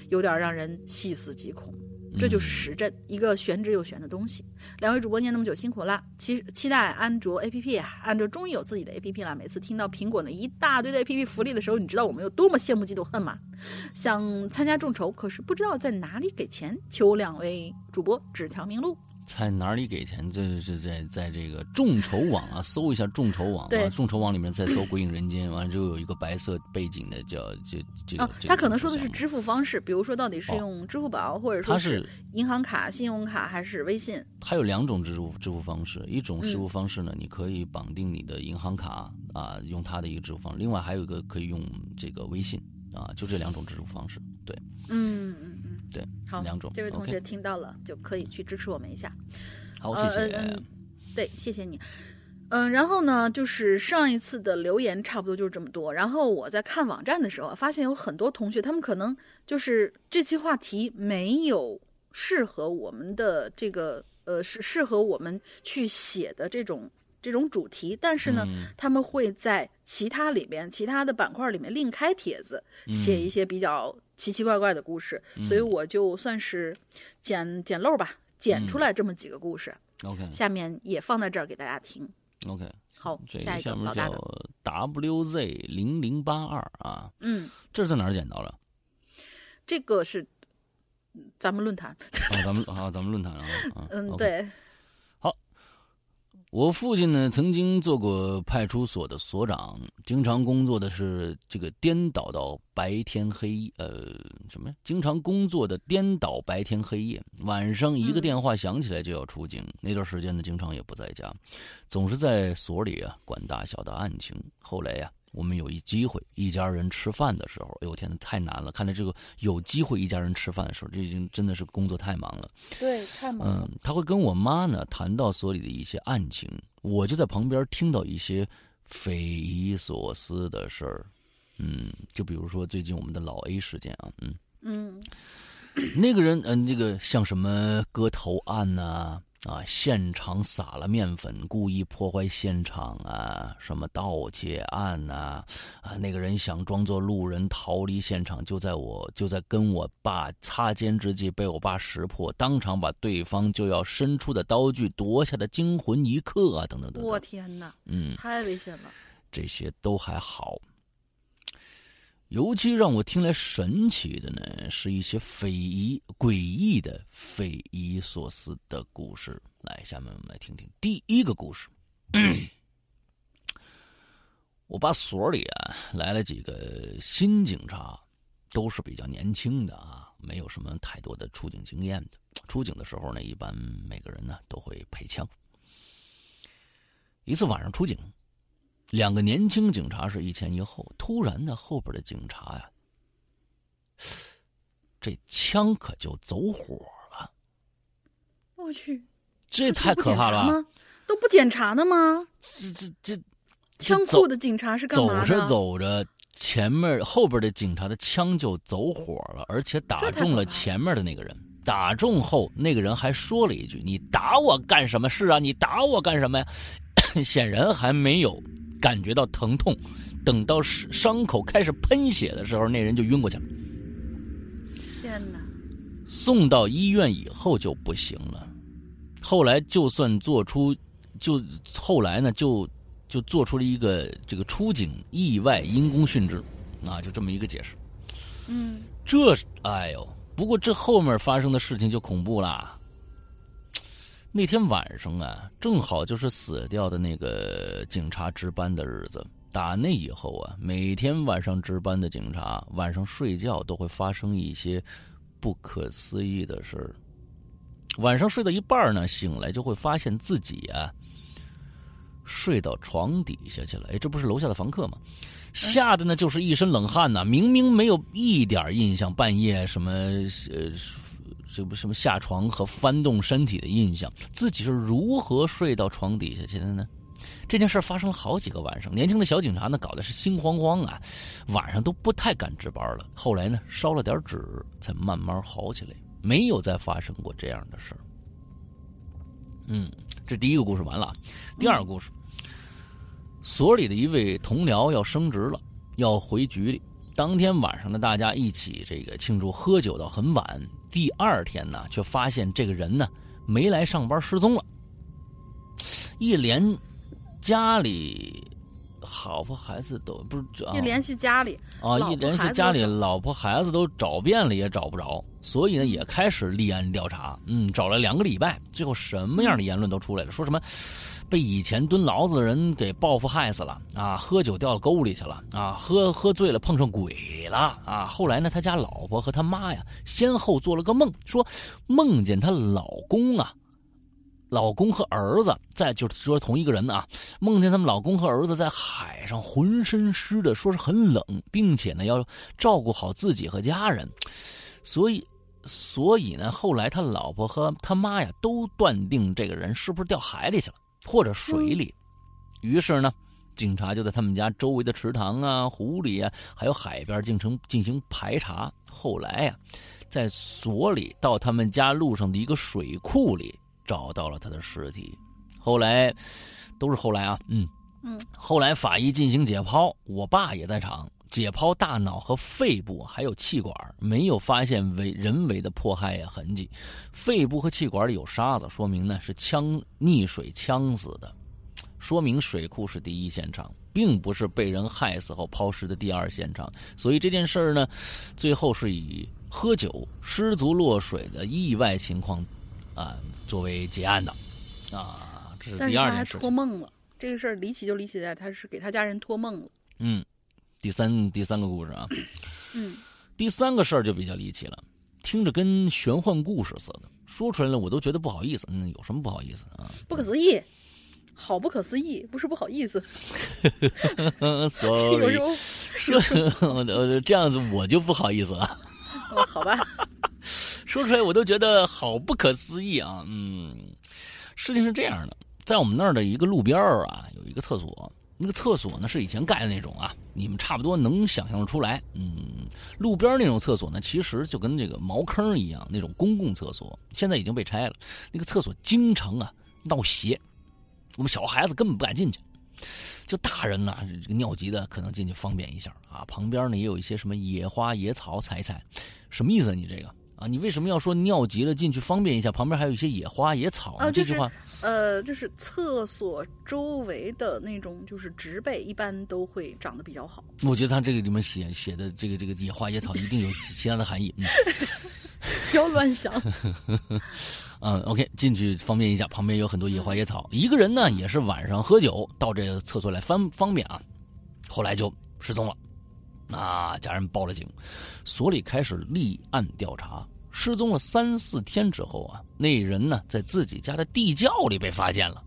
有点让人细思极恐。这就是实证，一个玄之又玄的东西。两位主播念那么久，辛苦啦！期期待安卓 APP 啊，安卓终于有自己的 APP 了。每次听到苹果那一大堆的 APP 福利的时候，你知道我们有多么羡慕嫉妒恨吗？想参加众筹，可是不知道在哪里给钱，求两位主播指条明路。在哪里给钱？这是在在这个众筹网啊，搜一下众筹网啊，众筹网里面再搜“鬼影人间”，完了之后有一个白色背景的叫这这个他可能说的是支付方式，比如说到底是哦用支付宝，或者说他是银行卡、信用卡还是微信？它有两种支付支付方式，一种支付嗯方式呢，你可以绑定你的银行卡啊，用它的一个支付方式；另外还有一个可以用这个微信啊，就这两种支付方式。对，嗯，对，好，两种这位同学听到了就可以去支持我们一下。好，呃谢谢。对，谢谢你。嗯，然后呢，就是上一次的留言差不多就是这么多。然后我在看网站的时候，发现有很多同学，他们可能就是这期话题没有适合我们的这个呃，是适合我们去写的这种这种主题，但是呢，嗯他们会在其他里边、其他的板块里面另开帖子，写一些比较奇奇怪怪的故事。所以我就算是捡捡漏吧，捡出来这么几个故事。OK 下面也放在这儿给大家听。OK，好，下一个老大叫的，WZ 零零八二啊，嗯，这是在哪儿捡到了？这个是嗯咱们论坛，啊，咱们啊，咱们论坛啊，啊嗯 对，我父亲呢，曾经做过派出所的所长，经常工作的是这个颠倒到白天黑，呃，什么呀？经常工作的颠倒白天黑夜，晚上一个嗯电话响起来就要出警。那段时间呢，经常也不在家，总是在所里啊管大小的案情。后来呀、我们有一机会，一家人吃饭的时候，哎呦天呐，太难了！看来这个有机会一家人吃饭的时候，这已经真的是工作太忙了。对，太忙了嗯，他会跟我妈呢谈到所里的一些案情，我就在旁边听到一些匪夷所思的事儿。嗯，就比如说最近我们的老 A 事件啊，嗯，嗯那个人，嗯，这个像什么割头案呐、啊，现场撒了面粉，故意破坏现场啊，什么盗窃案呐、啊，那个人想装作路人逃离现场，就在我就在跟我爸擦肩之际，被我爸识破，当场把对方就要伸出的刀具夺下的惊魂一刻啊，等等等等。我天哪，嗯，太危险了。这些都还好。尤其让我听来神奇的呢，是一些匪夷诡异的、匪夷所思的故事。来，下面我们来听听第一个故事。我爸所里啊来了几个新警察，都是比较年轻的啊，没有什么太多的出警经验的。出警的时候呢，一般每个人呢都会配枪。一次晚上出警。两个年轻警察是一前一后，突然呢，后边的警察呀，这枪可就走火了。我去，这太可怕了吗？都不检查的吗？这这这，枪库的警察是干嘛的？走着走着，前面后边的警察的枪就走火了，而且打中了前面的那个人。打中后，那个人还说了一句：“你打我干什么？是啊，你打我干什么呀？” 显然还没有。感觉到疼痛，等到伤口开始喷血的时候，那人就晕过去了。天哪！送到医院以后就不行了。后来就算做出，就后来呢，就就做出了一个这个出警意外因公殉职，啊，就这么一个解释。嗯，这哎呦，不过这后面发生的事情就恐怖啦。那天晚上啊，正好就是死掉的那个警察值班的日子。打那以后啊，每天晚上值班的警察晚上睡觉都会发生一些不可思议的事儿。晚上睡到一半呢，醒来就会发现自己啊睡到床底下去了。哎，这不是楼下的房客吗？吓得呢就是一身冷汗呐！明明没有一点印象，半夜什么呃。这不什么下床和翻动身体的印象，自己是如何睡到床底下去的呢？这件事发生了好几个晚上，年轻的小警察呢搞的是心慌慌啊，晚上都不太敢值班了。后来呢烧了点纸，才慢慢好起来，没有再发生过这样的事。嗯，这第一个故事完了，第二个故事，所里的一位同僚要升职了，要回局里。当天晚上呢，大家一起这个庆祝，喝酒到很晚。第二天呢，却发现这个人呢没来上班，失踪了。一连家里老婆孩子都不是，一联系家里啊，一联系家里老婆孩子都找遍了也找不着，所以呢也开始立案调查。嗯，找了两个礼拜，最后什么样的言论都出来了，说什么。被以前蹲牢子的人给报复害死了啊！喝酒掉沟里去了啊！喝喝醉了碰上鬼了啊！后来呢，他家老婆和他妈呀，先后做了个梦，说梦见她老公啊，老公和儿子在，就是说同一个人啊，梦见他们老公和儿子在海上浑身湿的，说是很冷，并且呢要照顾好自己和家人，所以，所以呢，后来他老婆和他妈呀都断定这个人是不是掉海里去了。或者水里，于是呢，警察就在他们家周围的池塘啊、湖里啊，还有海边进行进行排查。后来呀，在所里到他们家路上的一个水库里找到了他的尸体。后来，都是后来啊，嗯嗯，后来法医进行解剖，我爸也在场。解剖大脑和肺部，还有气管，没有发现为人为的迫害呀痕迹。肺部和气管里有沙子，说明呢是呛溺水呛死的，说明水库是第一现场，并不是被人害死后抛尸的第二现场。所以这件事儿呢，最后是以喝酒失足落水的意外情况啊作为结案的啊。这是第二件事。托梦了，这个事儿离奇就离奇在他是给他家人托梦了。嗯。第三第三个故事啊，嗯，第三个事儿就比较离奇了，听着跟玄幻故事似的，说出来了我都觉得不好意思。嗯，有什么不好意思啊？不可思议，好不可思议，不是不好意思。所以说，这样子我就不好意思了。哦，好吧，说出来我都觉得好不可思议啊。嗯，事情是这样的，在我们那儿的一个路边啊，有一个厕所。那个厕所呢是以前盖的那种啊，你们差不多能想象的出来。嗯，路边那种厕所呢，其实就跟这个茅坑一样，那种公共厕所现在已经被拆了。那个厕所经常啊闹邪，我们小孩子根本不敢进去，就大人呢，这个尿急的可能进去方便一下啊。旁边呢也有一些什么野花野草采采，什么意思？你这个啊，你为什么要说尿急了进去方便一下？旁边还有一些野花野草啊，这句话。呃，就是厕所周围的那种，就是植被，一般都会长得比较好。我觉得他这个里面写写的这个这个野花野草，一定有其他的含义。嗯，不要乱想。嗯，OK，进去方便一下，旁边有很多野花野草。一个人呢，也是晚上喝酒到这个厕所来方方便啊，后来就失踪了。那家人报了警，所里开始立案调查。失踪了三四天之后啊，那人呢在自己家的地窖里被发现了。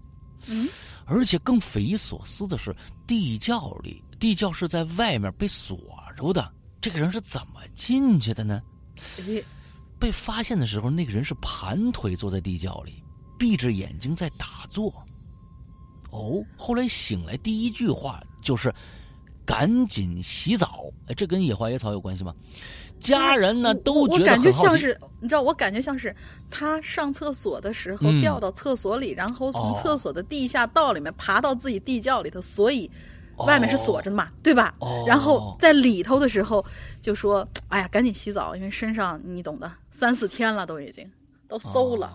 嗯，而且更匪夷所思的是，地窖里地窖是在外面被锁住的，这个人是怎么进去的呢？被发现的时候，那个人是盘腿坐在地窖里，闭着眼睛在打坐。哦，后来醒来第一句话就是：“赶紧洗澡。”哎，这跟野花野草有关系吗？家人呢都觉得我感觉像是，你知道，我感觉像是他上厕所的时候掉到厕所里，然后从厕所的地下道里面爬到自己地窖里头，所以外面是锁着的嘛，对吧？然后在里头的时候就说：“哎呀，赶紧洗澡，因为身上你懂的，三四天了都已经都馊了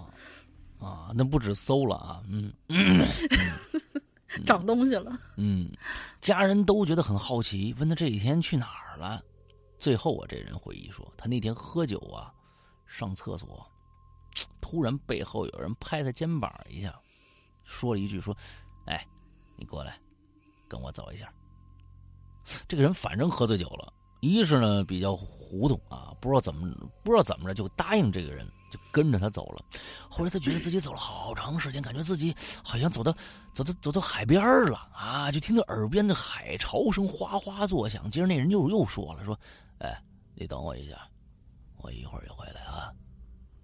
啊，那不止馊了啊，嗯，长东西了。嗯，家人都觉得很好奇，问他这几天去哪儿了。”最后啊，这人回忆说，他那天喝酒啊，上厕所，突然背后有人拍他肩膀一下，说了一句：“说，哎，你过来，跟我走一下。”这个人反正喝醉酒了，一是呢比较糊涂啊，不知道怎么不知道怎么着就答应这个人，就跟着他走了。后来他觉得自己走了好长时间，感觉自己好像走到走到走到海边了啊，就听到耳边的海潮声哗哗作响。接着那人又又说了：“说。”哎，你等我一下，我一会儿就回来啊。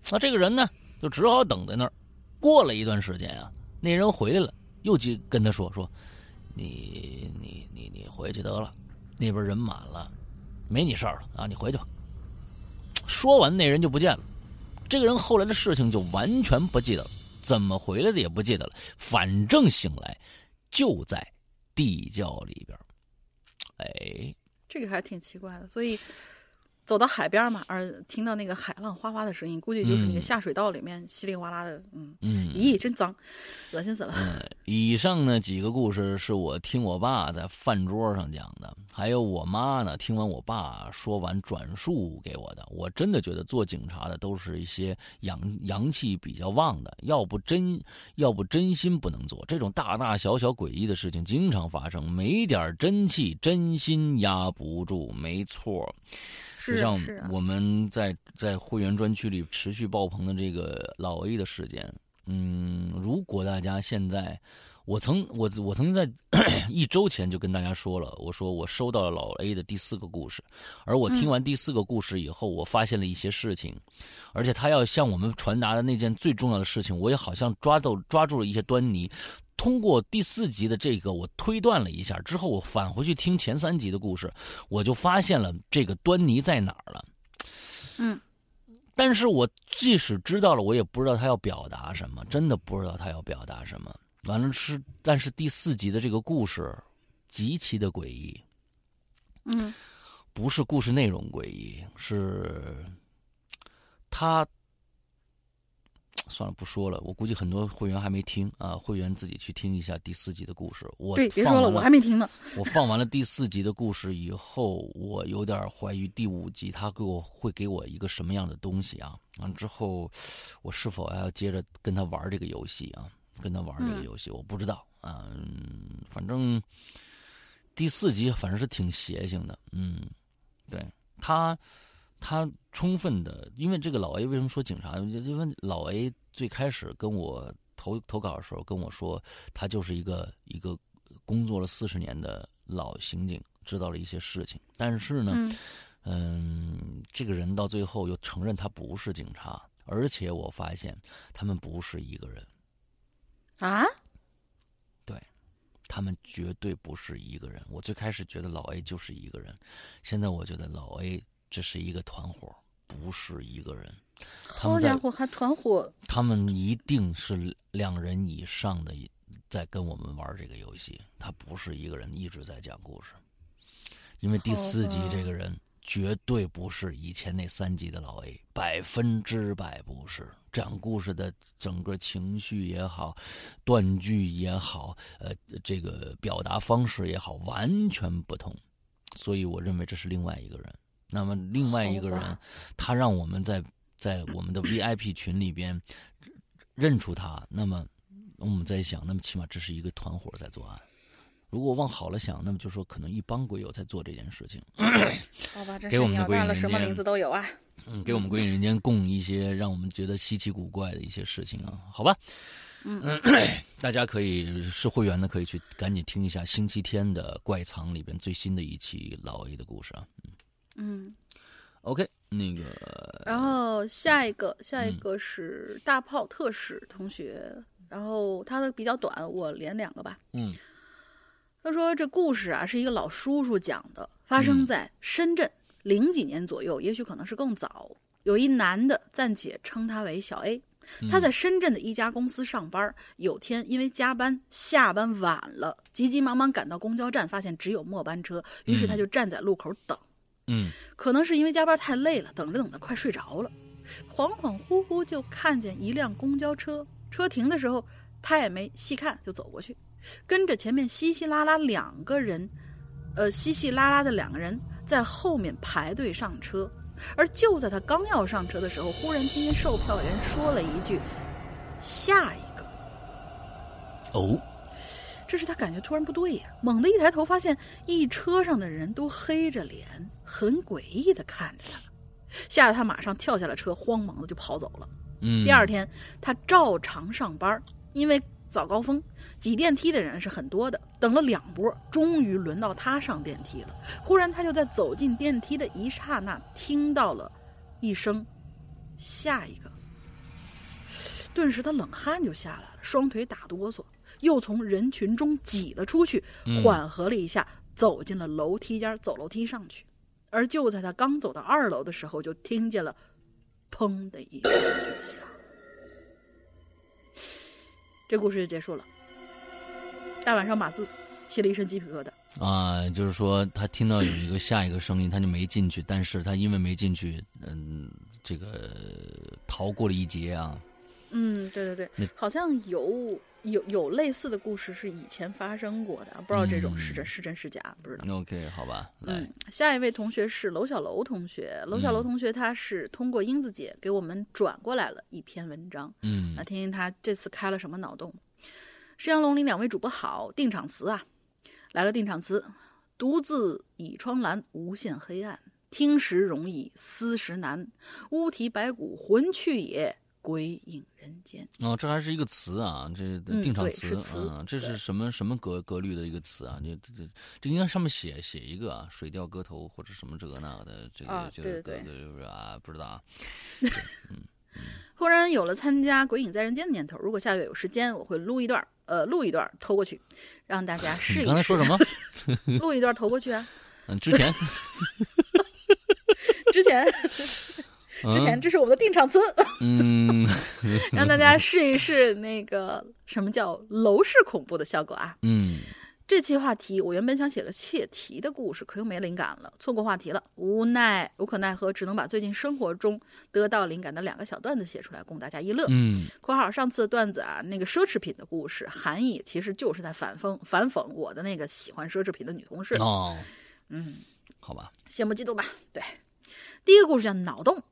那这个人呢，就只好等在那儿。过了一段时间啊，那人回来了，又去跟他说：“说，你你你你回去得了，那边人满了，没你事儿了啊，你回去吧。”说完，那人就不见了。这个人后来的事情就完全不记得了，怎么回来的也不记得了。反正醒来就在地窖里边。哎。这个还挺奇怪的，所以走到海边嘛，而听到那个海浪哗哗的声音，估计就是那个下水道里面稀里哗啦的，嗯嗯，咦，真脏，恶心死了。嗯，以上呢几个故事是我听我爸在饭桌上讲的，还有我妈呢听完我爸说完转述给我的。我真的觉得做警察的都是一些阳阳气比较旺的，要不真要不真心不能做这种大大小小诡异的事情，经常发生，没点真气真心压不住，没错。就像我们在在会员专区里持续爆棚的这个老 A 的事件，嗯，如果大家现在，我曾我我曾经在 一周前就跟大家说了，我说我收到了老 A 的第四个故事，而我听完第四个故事以后，我发现了一些事情，而且他要向我们传达的那件最重要的事情，我也好像抓到抓住了一些端倪。通过第四集的这个，我推断了一下之后，我返回去听前三集的故事，我就发现了这个端倪在哪儿了。嗯，但是我即使知道了，我也不知道他要表达什么，真的不知道他要表达什么。完了是，但是第四集的这个故事极其的诡异。嗯，不是故事内容诡异，是他。算了，不说了。我估计很多会员还没听啊，会员自己去听一下第四集的故事。我对，别说了，我还没听呢。我放完了第四集的故事以后，我有点怀疑第五集他给我会给我一个什么样的东西啊？完之后，我是否还要接着跟他玩这个游戏啊？跟他玩这个游戏，我不知道啊。反正第四集反正是挺邪性的。嗯，对他。他充分的，因为这个老 A 为什么说警察？因为老 A 最开始跟我投投稿的时候跟我说，他就是一个一个工作了四十年的老刑警，知道了一些事情。但是呢，嗯，这个人到最后又承认他不是警察，而且我发现他们不是一个人啊。他们绝对不是一个人。我最开始觉得老 A 就是一个人，现在我觉得老 A 这是一个团伙，不是一个人。好家伙，还团伙！他们一定是两人以上的在跟我们玩这个游戏，他不是一个人一直在讲故事。因为第四集这个人绝对不是以前那三集的老 A，百分之百不是。讲故事的整个情绪也好，断句也好，呃，这个表达方式也好，完全不同。所以我认为这是另外一个人。那么另外一个人，他让我们在。在我们的 VIP 群里边认出他，那么我们在想，那么起码这是一个团伙在作案。如果往好了想，那么就说可能一帮鬼友在做这件事情。好吧，给我们的鬼影人间什么名字都有啊。嗯，给我们鬼影人间供一些让我们觉得稀奇古怪的一些事情啊。好吧，嗯，大家可以是会员的，可以去赶紧听一下星期天的怪藏里边最新的一期老 A 的故事啊。嗯，OK。那个，然后下一个，下一个是大炮特使同学，然后他的比较短，我连两个吧。嗯，他说这故事啊是一个老叔叔讲的，发生在深圳零几年左右，也许可能是更早。有一男的，暂且称他为小 A，他在深圳的一家公司上班，有天因为加班下班晚了，急急忙忙赶到公交站，发现只有末班车，于是他就站在路口等。嗯，可能是因为加班太累了，等着等着快睡着了，恍恍惚惚就看见一辆公交车，车停的时候他也没细看就走过去，跟着前面稀稀拉拉两个人，呃稀稀拉拉的两个人在后面排队上车，而就在他刚要上车的时候，忽然听见售票员说了一句：“下一个。”哦。这时他感觉突然不对呀，猛地一抬头，发现一车上的人都黑着脸，很诡异的看着他，吓得他马上跳下了车，慌忙的就跑走了。嗯，第二天他照常上班，因为早高峰挤电梯的人是很多的，等了两波，终于轮到他上电梯了。忽然他就在走进电梯的一刹那，听到了一声“下一个”，顿时他冷汗就下来了，双腿打哆嗦。又从人群中挤了出去，缓和了一下，走进了楼梯间，走楼梯上去。而就在他刚走到二楼的时候，就听见了“砰”的一声巨响。这故事就结束了。大晚上码字，起了一身鸡皮疙瘩。啊，就是说他听到有一个下一个声音，他就没进去，但是他因为没进去，嗯，这个逃过了一劫啊。嗯，对对对，好像有。有有类似的故事是以前发生过的，不知道这种是真是真是假，不知道。OK，好吧。嗯，下一位同学是楼小楼同学，楼小楼同学他是通过英子姐给我们转过来了一篇文章。嗯，来听听他这次开了什么脑洞。石阳龙林两位主播好，定场词啊，来个定场词：独自倚窗栏，无限黑暗，听时容易思时难，乌啼白骨魂去也。鬼影人间哦，这还是一个词啊，这定场词啊，这是什么什么格格律的一个词啊？这这这应该上面写写一个啊，水调歌头或者什么这个那个的这个这个对是啊，不知道啊。嗯，忽然有了参加《鬼影在人间》的念头，如果下月有时间，我会录一段，呃，录一段投过去，让大家试一试。刚才说什么？录一段投过去啊？嗯，之前，之前。之前这是我们的定场词，嗯，让大家试一试那个什么叫楼市恐怖的效果啊。嗯，这期话题我原本想写个切题的故事，可又没灵感了，错过话题了，无奈无可奈何，只能把最近生活中得到灵感的两个小段子写出来，供大家一乐。嗯，括号上次的段子啊，那个奢侈品的故事，含义其实就是在反讽反讽我的那个喜欢奢侈品的女同事。哦，嗯，好吧，羡慕嫉妒吧。对，第一个故事叫脑洞。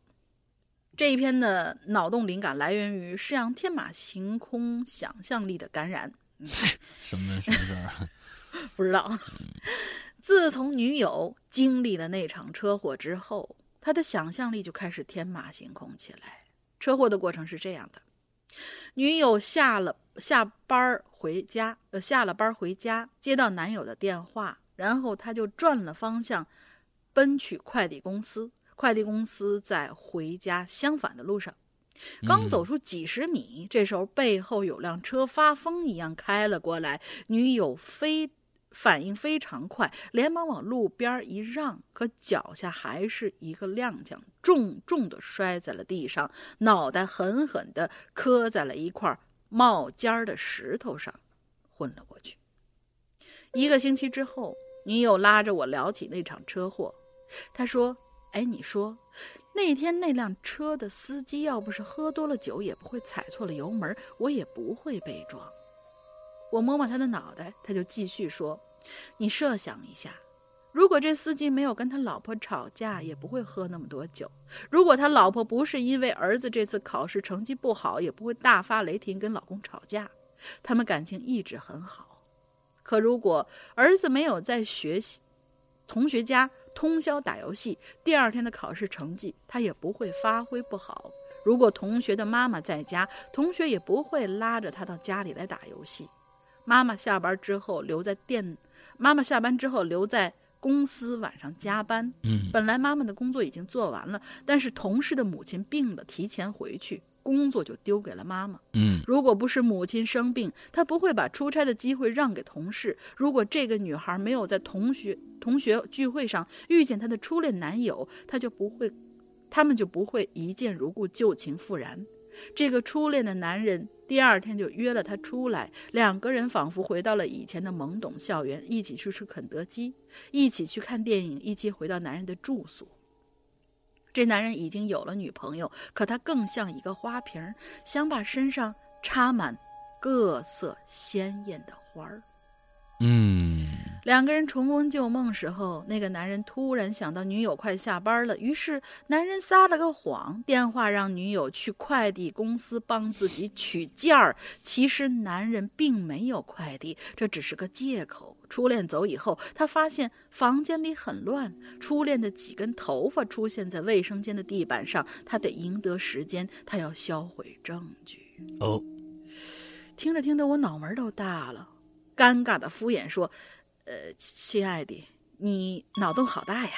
这一篇的脑洞灵感来源于施阳天马行空想象力的感染。什么 什么事儿？不知道。自从女友经历了那场车祸之后，他的想象力就开始天马行空起来。车祸的过程是这样的：女友下了下班回家，呃，下了班回家，接到男友的电话，然后他就转了方向，奔去快递公司。快递公司在回家相反的路上，刚走出几十米，这时候背后有辆车发疯一样开了过来，女友非反应非常快，连忙往路边一让，可脚下还是一个踉跄，重重的摔在了地上，脑袋狠狠的磕在了一块冒尖的石头上，昏了过去。一个星期之后，女友拉着我聊起那场车祸，她说：“哎，你说。”那天那辆车的司机要不是喝多了酒，也不会踩错了油门，我也不会被撞。我摸摸他的脑袋，他就继续说：“你设想一下，如果这司机没有跟他老婆吵架，也不会喝那么多酒；如果他老婆不是因为儿子这次考试成绩不好，也不会大发雷霆跟老公吵架。他们感情一直很好。可如果儿子没有在学习，同学家。”通宵打游戏，第二天的考试成绩他也不会发挥不好。如果同学的妈妈在家，同学也不会拉着他到家里来打游戏。妈妈下班之后留在店，妈妈下班之后留在公司晚上加班。嗯，本来妈妈的工作已经做完了，但是同事的母亲病了，提前回去。工作就丢给了妈妈。嗯，如果不是母亲生病，她不会把出差的机会让给同事。如果这个女孩没有在同学同学聚会上遇见她的初恋男友，她就不会，他们就不会一见如故，旧情复燃。这个初恋的男人第二天就约了她出来，两个人仿佛回到了以前的懵懂校园，一起去吃肯德基，一起去看电影，一起回到男人的住所。这男人已经有了女朋友，可他更像一个花瓶，想把身上插满各色鲜艳的花儿。嗯，两个人重温旧梦时候，那个男人突然想到女友快下班了，于是男人撒了个谎，电话让女友去快递公司帮自己取件儿。其实男人并没有快递，这只是个借口。初恋走以后，他发现房间里很乱，初恋的几根头发出现在卫生间的地板上，他得赢得时间，他要销毁证据。哦，听着听着，我脑门都大了。尴尬的敷衍说：“呃，亲爱的，你脑洞好大呀！”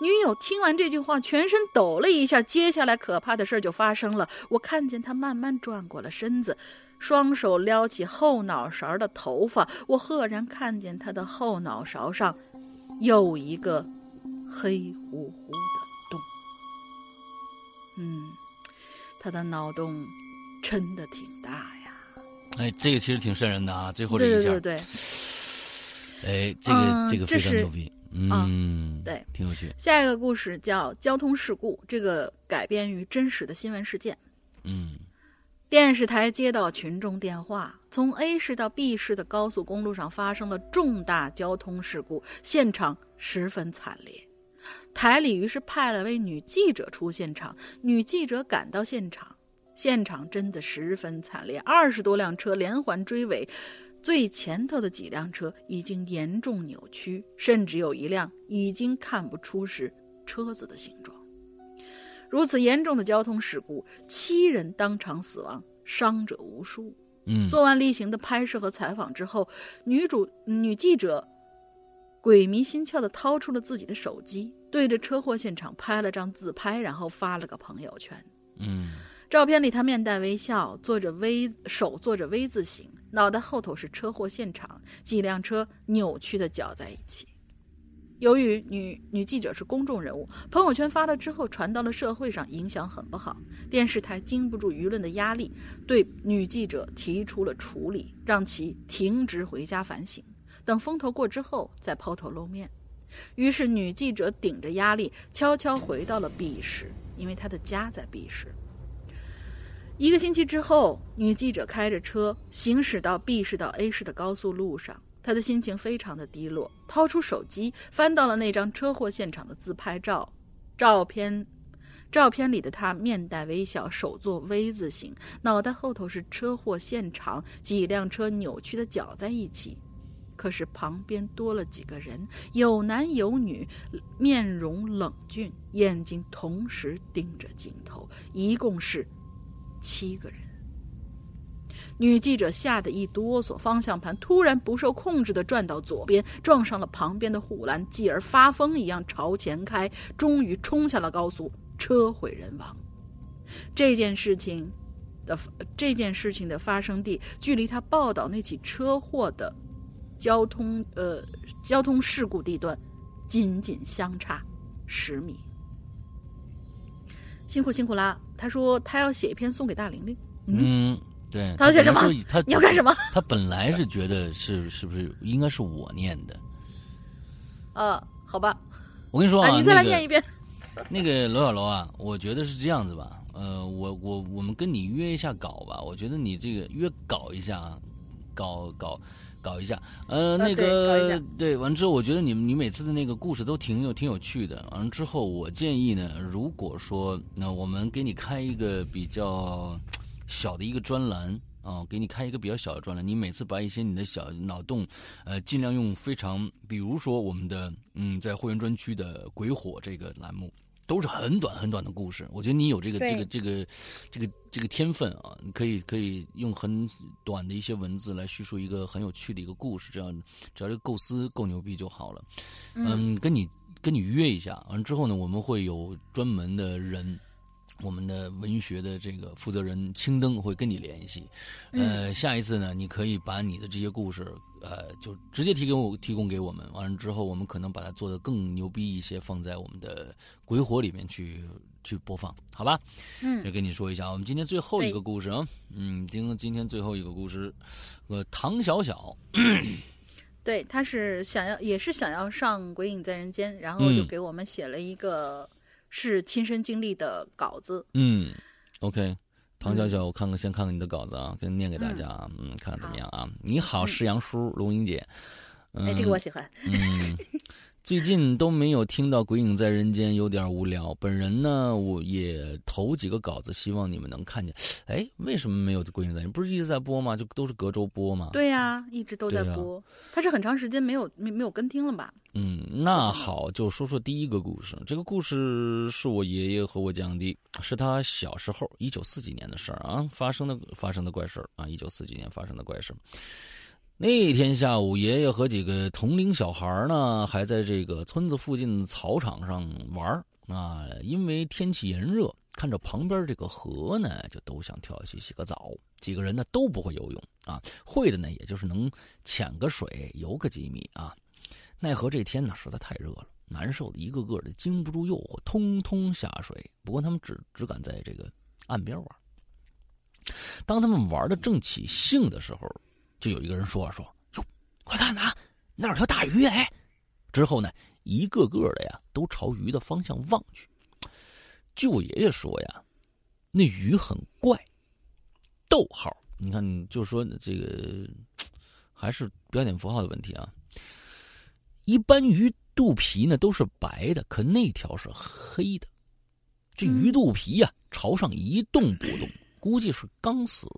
女友听完这句话，全身抖了一下。接下来可怕的事就发生了。我看见她慢慢转过了身子，双手撩起后脑勺的头发。我赫然看见她的后脑勺上有一个黑乎乎的洞。嗯，她的脑洞真的挺大呀。哎，这个其实挺瘆人的啊！最后这一下，对对对哎，这个这个非常牛逼，嗯，对，挺有趣。下一个故事叫交通事故，这个改编于真实的新闻事件。嗯，电视台接到群众电话，从 A 市到 B 市的高速公路上发生了重大交通事故，现场十分惨烈。台里于是派了位女记者出现场，女记者赶到现场。现场真的十分惨烈，二十多辆车连环追尾，最前头的几辆车已经严重扭曲，甚至有一辆已经看不出是车子的形状。如此严重的交通事故，七人当场死亡，伤者无数。嗯，做完例行的拍摄和采访之后，女主女记者鬼迷心窍地掏出了自己的手机，对着车祸现场拍了张自拍，然后发了个朋友圈。嗯。照片里，他面带微笑，做着 V 手做着 V 字形，脑袋后头是车祸现场，几辆车扭曲的搅在一起。由于女女记者是公众人物，朋友圈发了之后传到了社会上，影响很不好。电视台经不住舆论的压力，对女记者提出了处理，让其停职回家反省，等风头过之后再抛头露面。于是女记者顶着压力，悄悄回到了 B 市，因为她的家在 B 市。一个星期之后，女记者开着车行驶到 B 市到 A 市的高速路上，她的心情非常的低落。掏出手机，翻到了那张车祸现场的自拍照。照片，照片里的她面带微笑，手做 V 字形，脑袋后头是车祸现场，几辆车扭曲的搅在一起。可是旁边多了几个人，有男有女，面容冷峻，眼睛同时盯着镜头，一共是。七个人，女记者吓得一哆嗦，方向盘突然不受控制的转到左边，撞上了旁边的护栏，继而发疯一样朝前开，终于冲下了高速，车毁人亡。这件事情的这件事情的发生地，距离他报道那起车祸的交通呃交通事故地段，仅仅相差十米。辛苦辛苦啦！他说他要写一篇送给大玲玲。嗯，对。他要写什么？他你要干什么？他本来是觉得是是不是应该是我念的？呃，好吧。我跟你说啊，你再来念一遍。那个罗小楼啊，我觉得是这样子吧。呃，我我我们跟你约一下稿吧。我觉得你这个约稿一下啊，搞搞。搞一下，呃，那个对，完之后我觉得你你每次的那个故事都挺有挺有趣的。完了之后，我建议呢，如果说那我们给你开一个比较小的一个专栏啊，给你开一个比较小的专栏，你每次把一些你的小脑洞，呃，尽量用非常，比如说我们的嗯，在会员专区的鬼火这个栏目。都是很短很短的故事，我觉得你有这个这个这个这个这个天分啊，你可以可以用很短的一些文字来叙述一个很有趣的一个故事，这样只要这个构思够牛逼就好了。嗯，跟你跟你约一下，完之后呢，我们会有专门的人。我们的文学的这个负责人青灯会跟你联系，呃，下一次呢，你可以把你的这些故事，呃，就直接提供我提供给我们，完了之后，我们可能把它做的更牛逼一些，放在我们的鬼火里面去去播放，好吧？嗯，就跟你说一下，我们今天最后一个故事啊，嗯，今今天最后一个故事，呃，唐小小，对，他是想要也是想要上《鬼影在人间》，然后就给我们写了一个。是亲身经历的稿子。嗯，OK，唐小小，我看看，先看看你的稿子啊，跟念给大家啊，嗯，看看怎么样啊？你好，石杨叔，龙英姐，哎，这个我喜欢。嗯。最近都没有听到《鬼影在人间》，有点无聊。本人呢，我也投几个稿子，希望你们能看见。哎，为什么没有《鬼影在人间》？不是一直在播吗？就都是隔周播吗？对呀，一直都在播。他是很长时间没有没没有跟听了吧？嗯，那好，就说说第一个故事。这个故事是我爷爷和我讲的，是他小时候一九四几年的事儿啊，发生的发生的怪事儿啊，一九四几年发生的怪事儿。那天下午，爷爷和几个同龄小孩呢，还在这个村子附近草场上玩啊。因为天气炎热，看着旁边这个河呢，就都想跳下去洗个澡。几个人呢都不会游泳啊，会的呢也就是能潜个水、游个几米啊。奈何这天呢实在太热了，难受的一个个的经不住诱惑，通通下水。不过他们只只敢在这个岸边玩。当他们玩的正起兴的时候。就有一个人说说哟，快看呐，那有条大鱼哎！之后呢，一个个的呀都朝鱼的方向望去。据我爷爷说呀，那鱼很怪。逗号，你看，就是说这个还是标点符号的问题啊。一般鱼肚皮呢都是白的，可那条是黑的。这鱼肚皮呀朝上一动不动，估计是刚死。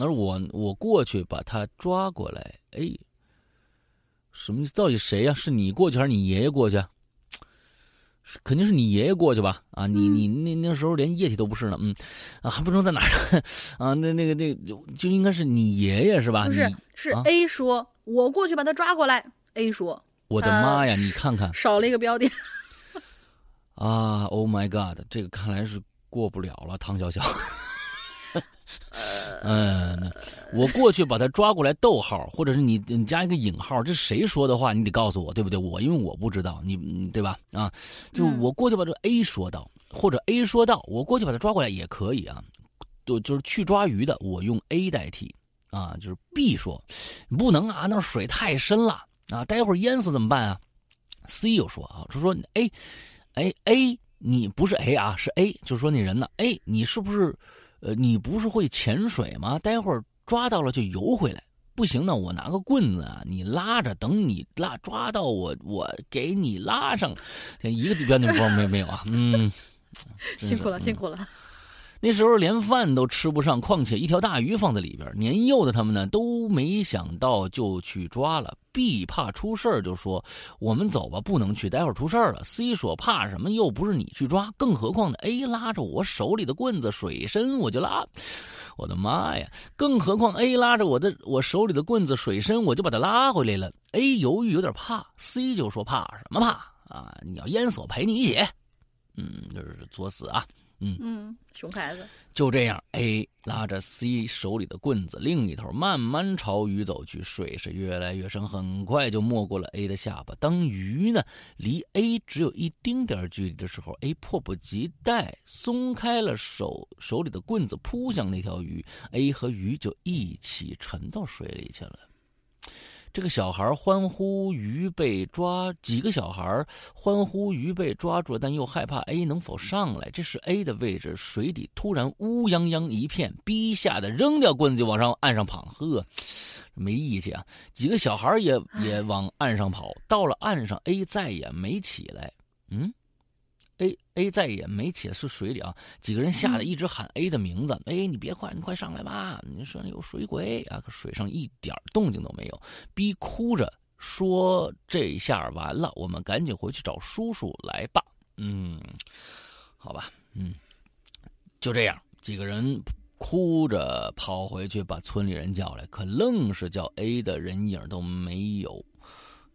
而我我过去把他抓过来，哎，什么意思？到底谁呀？是你过去还是你爷爷过去？肯定是你爷爷过去吧？啊，你你那那时候连液体都不是呢，嗯，啊，还不知道在哪儿啊？那那个那就就应该是你爷爷是吧？不是，是 A 说，我过去把他抓过来。A 说，我的妈呀，你看看，少了一个标点。啊，Oh my God，这个看来是过不了了，唐小小。嗯，我过去把他抓过来，逗号，或者是你你加一个引号，这谁说的话？你得告诉我，对不对？我因为我不知道，你对吧？啊，就我过去把这 A 说到，或者 A 说到，我过去把他抓过来也可以啊。就就是去抓鱼的，我用 A 代替啊。就是 B 说，不能啊，那水太深了啊，待会儿淹死怎么办啊？C 又说啊，他说 A，哎 A，你不是 A 啊，是 A，就是说那人呢，A，你是不是？呃，你不是会潜水吗？待会儿抓到了就游回来。不行呢，我拿个棍子啊，你拉着，等你拉抓到我，我给你拉上。一个标点符号没没有啊？嗯，辛苦了，辛苦了。那时候连饭都吃不上，况且一条大鱼放在里边，年幼的他们呢都没想到就去抓了。B 怕出事儿，就说我们走吧，不能去，待会儿出事儿了。C 说怕什么，又不是你去抓，更何况呢？A 拉着我手里的棍子，水深我就拉，我的妈呀！更何况 A 拉着我的我手里的棍子，水深我就把它拉回来了。A 犹豫有点怕，C 就说怕什么怕啊？你要淹死我陪你一起，嗯，就是作死啊。嗯嗯，熊孩子。就这样，A 拉着 C 手里的棍子，另一头慢慢朝鱼走去。水是越来越深，很快就没过了 A 的下巴。当鱼呢离 A 只有一丁点距离的时候，A 迫不及待松开了手手里的棍子，扑向那条鱼。A 和鱼就一起沉到水里去了。这个小孩欢呼鱼被抓，几个小孩欢呼鱼被抓住了，但又害怕 A 能否上来。这是 A 的位置水底突然乌泱泱一片，B 吓得扔掉棍子就往上岸上跑。呵，没义气啊！几个小孩也也往岸上跑。到了岸上，A 再也没起来。嗯。A A 再也没起来，是水里啊！几个人吓得一直喊 A 的名字。A，你别快，你快上来吧！你说有水鬼啊！可水上一点动静都没有。B 哭着说：“这下完了，我们赶紧回去找叔叔来吧。”嗯，好吧，嗯，就这样，几个人哭着跑回去，把村里人叫来，可愣是叫 A 的人影都没有。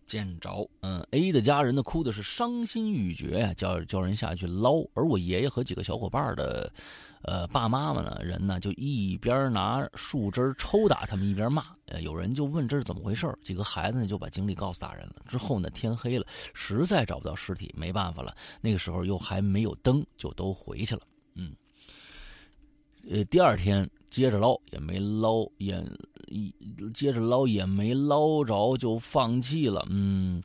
见着，嗯，A 的家人呢，哭的是伤心欲绝呀，叫叫人下去捞。而我爷爷和几个小伙伴的，呃，爸妈妈呢，人呢，就一边拿树枝抽打他们，一边骂。呃，有人就问这是怎么回事几个孩子呢就把经历告诉大人了。之后呢，天黑了，实在找不到尸体，没办法了。那个时候又还没有灯，就都回去了。嗯，呃，第二天。接着捞也没捞，也一接着捞也没捞着，就放弃了。嗯，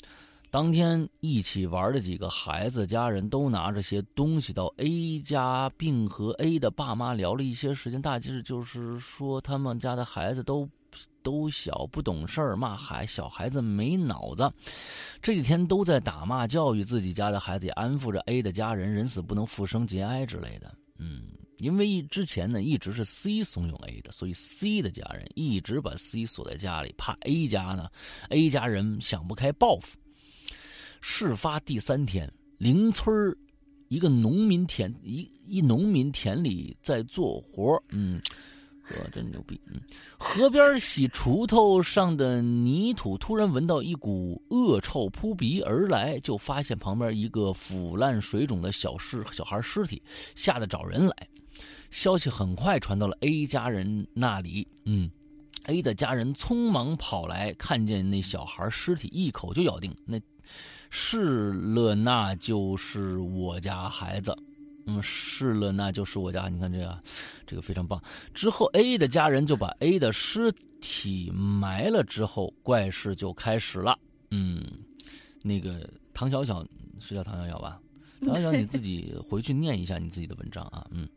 当天一起玩的几个孩子家人都拿着些东西到 A 家，并和 A 的爸妈聊了一些时间。大致就是说他们家的孩子都都小不懂事儿，骂孩小孩子没脑子。这几天都在打骂教育自己家的孩子，也安抚着 A 的家人，人死不能复生，节哀之类的。嗯。因为之前呢一直是 C 怂恿 A 的，所以 C 的家人一直把 C 锁在家里，怕 A 家呢，A 家人想不开报复。事发第三天，邻村一个农民田一一农民田里在做活嗯，呵，真牛逼，嗯，河边洗锄头上的泥土，突然闻到一股恶臭扑鼻而来，就发现旁边一个腐烂水肿的小尸小孩尸体，吓得找人来。消息很快传到了 A 家人那里。嗯，A 的家人匆忙跑来，看见那小孩尸体，一口就咬定那是了，那就是我家孩子。嗯，是了，那就是我家。你看这个，这个非常棒。之后，A 的家人就把 A 的尸体埋了。之后，怪事就开始了。嗯，那个唐小小是叫唐小小吧？唐小小，你自己回去念一下你自己的文章啊。嗯。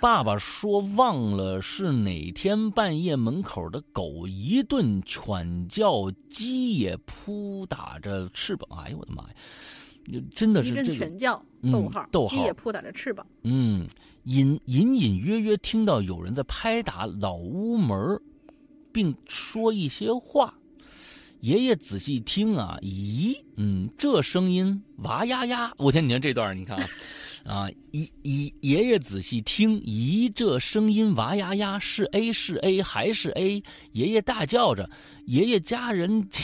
爸爸说忘了是哪天半夜，门口的狗一顿犬叫，鸡也扑打着翅膀。哎呦我的妈呀！真的是这个犬叫，逗号，逗号，鸡也扑打着翅膀。嗯，隐隐隐约约听到有人在拍打老屋门，并说一些话。爷爷仔细听啊，咦，嗯，这声音哇呀呀！我天，你看这段，你看啊。啊！一一爷爷仔细听，咦，这声音哇呀呀，是 A 是 A 还是 A？爷爷大叫着，爷爷家人几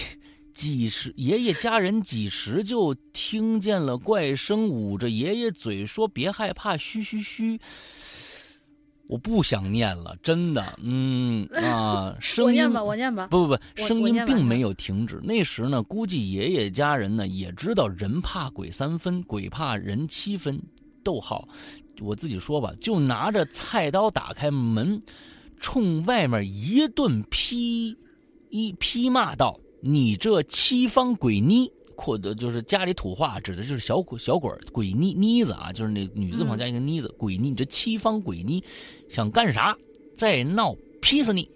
几时？爷爷家人几时就听见了怪声，捂着爷爷嘴说：“别害怕，嘘嘘嘘。”我不想念了，真的，嗯 啊，声音我念吧，我念吧。不不不，声音并没有停止。那时呢，估计爷爷家人呢也知道人怕鬼三分，鬼怕人七分。逗号，我自己说吧，就拿着菜刀打开门，冲外面一顿劈，一劈骂道：“你这七方鬼妮，或者就是家里土话，指的就是小鬼小鬼鬼妮妮子啊，就是那女字旁加一个妮子，鬼妮，你这七方鬼妮想干啥？再闹，劈死你！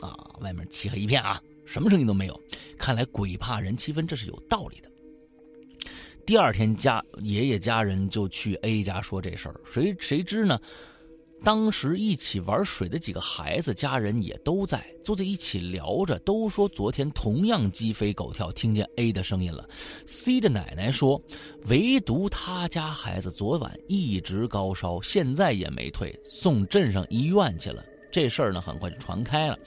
啊，外面漆黑一片啊，什么声音都没有。看来鬼怕人七分，这是有道理的。”第二天，家爷爷家人就去 A 家说这事儿，谁谁知呢？当时一起玩水的几个孩子家人也都在，坐在一起聊着，都说昨天同样鸡飞狗跳，听见 A 的声音了。C 的奶奶说，唯独他家孩子昨晚一直高烧，现在也没退，送镇上医院去了。这事儿呢，很快就传开了，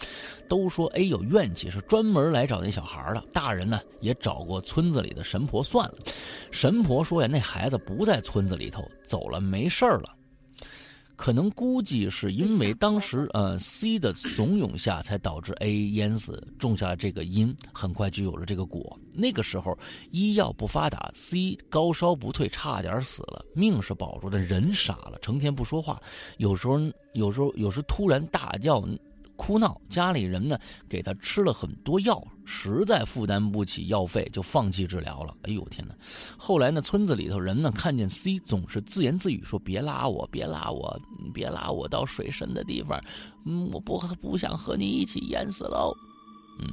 都说哎有怨气，是专门来找那小孩的。大人呢，也找过村子里的神婆算了，神婆说呀，那孩子不在村子里头，走了，没事了。可能估计是因为当时呃 C 的怂恿下，才导致 A 淹死，种下这个因，很快就有了这个果。那个时候医药不发达，C 高烧不退，差点死了，命是保住的，人傻了，成天不说话，有时候有时候有时突然大叫。哭闹，家里人呢给他吃了很多药，实在负担不起药费，就放弃治疗了。哎呦天哪！后来呢，村子里头人呢看见 C 总是自言自语说：“别拉我，别拉我，别拉我到水深的地方，嗯，我不不想和你一起淹死喽。”嗯，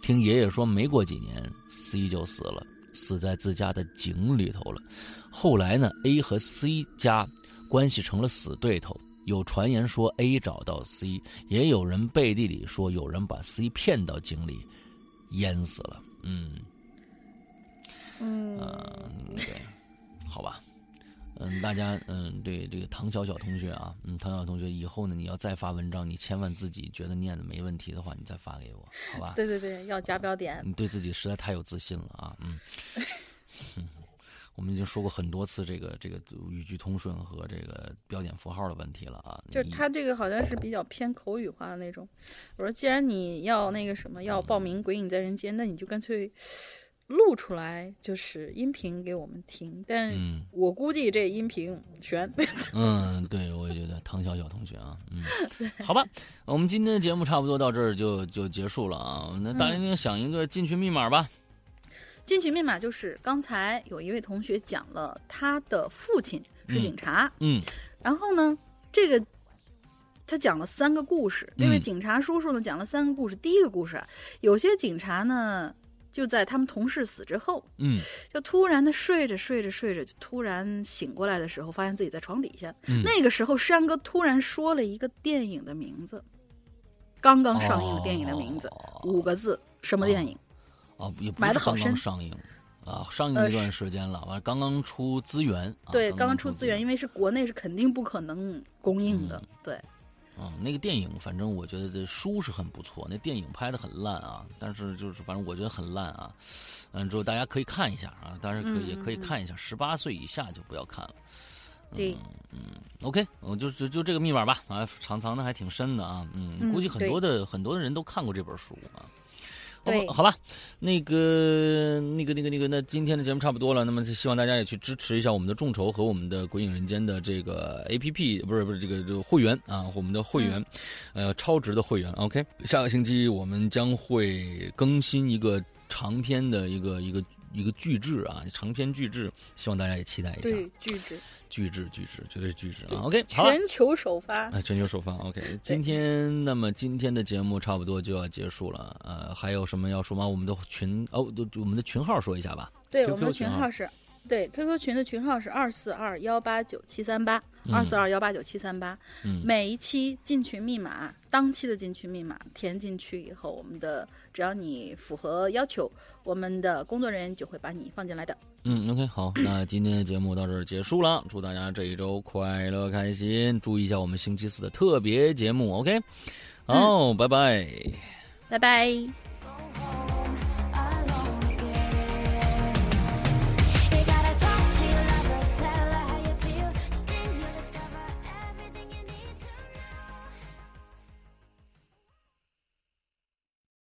听爷爷说，没过几年，C 就死了，死在自家的井里头了。后来呢，A 和 C 家关系成了死对头。有传言说 A 找到 C，也有人背地里说有人把 C 骗到井里淹死了。嗯，嗯，对，好吧，嗯，大家，嗯，对这个唐小小同学啊，嗯，唐小同学，以后呢，你要再发文章，你千万自己觉得念的没问题的话，你再发给我，好吧？对对对，要加标点。你对自己实在太有自信了啊，嗯。我们已经说过很多次这个这个语句通顺和这个标点符号的问题了啊，就是他这个好像是比较偏口语化的那种。我说，既然你要那个什么要报名《鬼影在人间》，那你就干脆录出来，就是音频给我们听。但我估计这音频悬。嗯，对，我也觉得唐小小同学啊，嗯，好吧，我们今天的节目差不多到这儿就就结束了啊。那大家想一个进群密码吧。进群密码就是刚才有一位同学讲了，他的父亲是警察，嗯，然后呢，这个他讲了三个故事。这位警察叔叔呢讲了三个故事。第一个故事，有些警察呢就在他们同事死之后，嗯，就突然的睡着睡着睡着，就突然醒过来的时候，发现自己在床底下。那个时候，山哥突然说了一个电影的名字，刚刚上映的电影的名字，五个字，什么电影？哦，也不是刚刚上映，啊，上映一段时间了，完刚刚出资源，对，刚刚出资源，因为是国内是肯定不可能公映的，对。嗯，那个电影，反正我觉得这书是很不错，那电影拍的很烂啊，但是就是反正我觉得很烂啊，嗯，之后大家可以看一下啊，当然可以也可以看一下，十八岁以下就不要看了。对，嗯，OK，我就就就这个密码吧，啊，藏藏的还挺深的啊，嗯，估计很多的很多的人都看过这本书啊。对，好吧，那个、那个、那个、那个，那今天的节目差不多了。那么，希望大家也去支持一下我们的众筹和我们的《鬼影人间》的这个 APP，不是不是这个这个会员啊，我们的会员，呃，超值的会员。OK，下个星期我们将会更新一个长篇的一个一个一个巨制啊，长篇巨制，希望大家也期待一下。对，巨制。巨制巨制绝对巨制啊！OK，全球首发啊！全球首发 OK。今天那么今天的节目差不多就要结束了，呃，还有什么要说吗？我们的群哦，我们的群号说一下吧。对，我们的群号是。对，QQ 群的群号是二四二幺八九七三八，二四二幺八九七三八。嗯，每一期进群密码，当期的进群密码填进去以后，我们的只要你符合要求，我们的工作人员就会把你放进来的。嗯，OK，好，那今天的节目到这儿结束了，祝大家这一周快乐开心，注意一下我们星期四的特别节目，OK，好，拜拜，拜拜。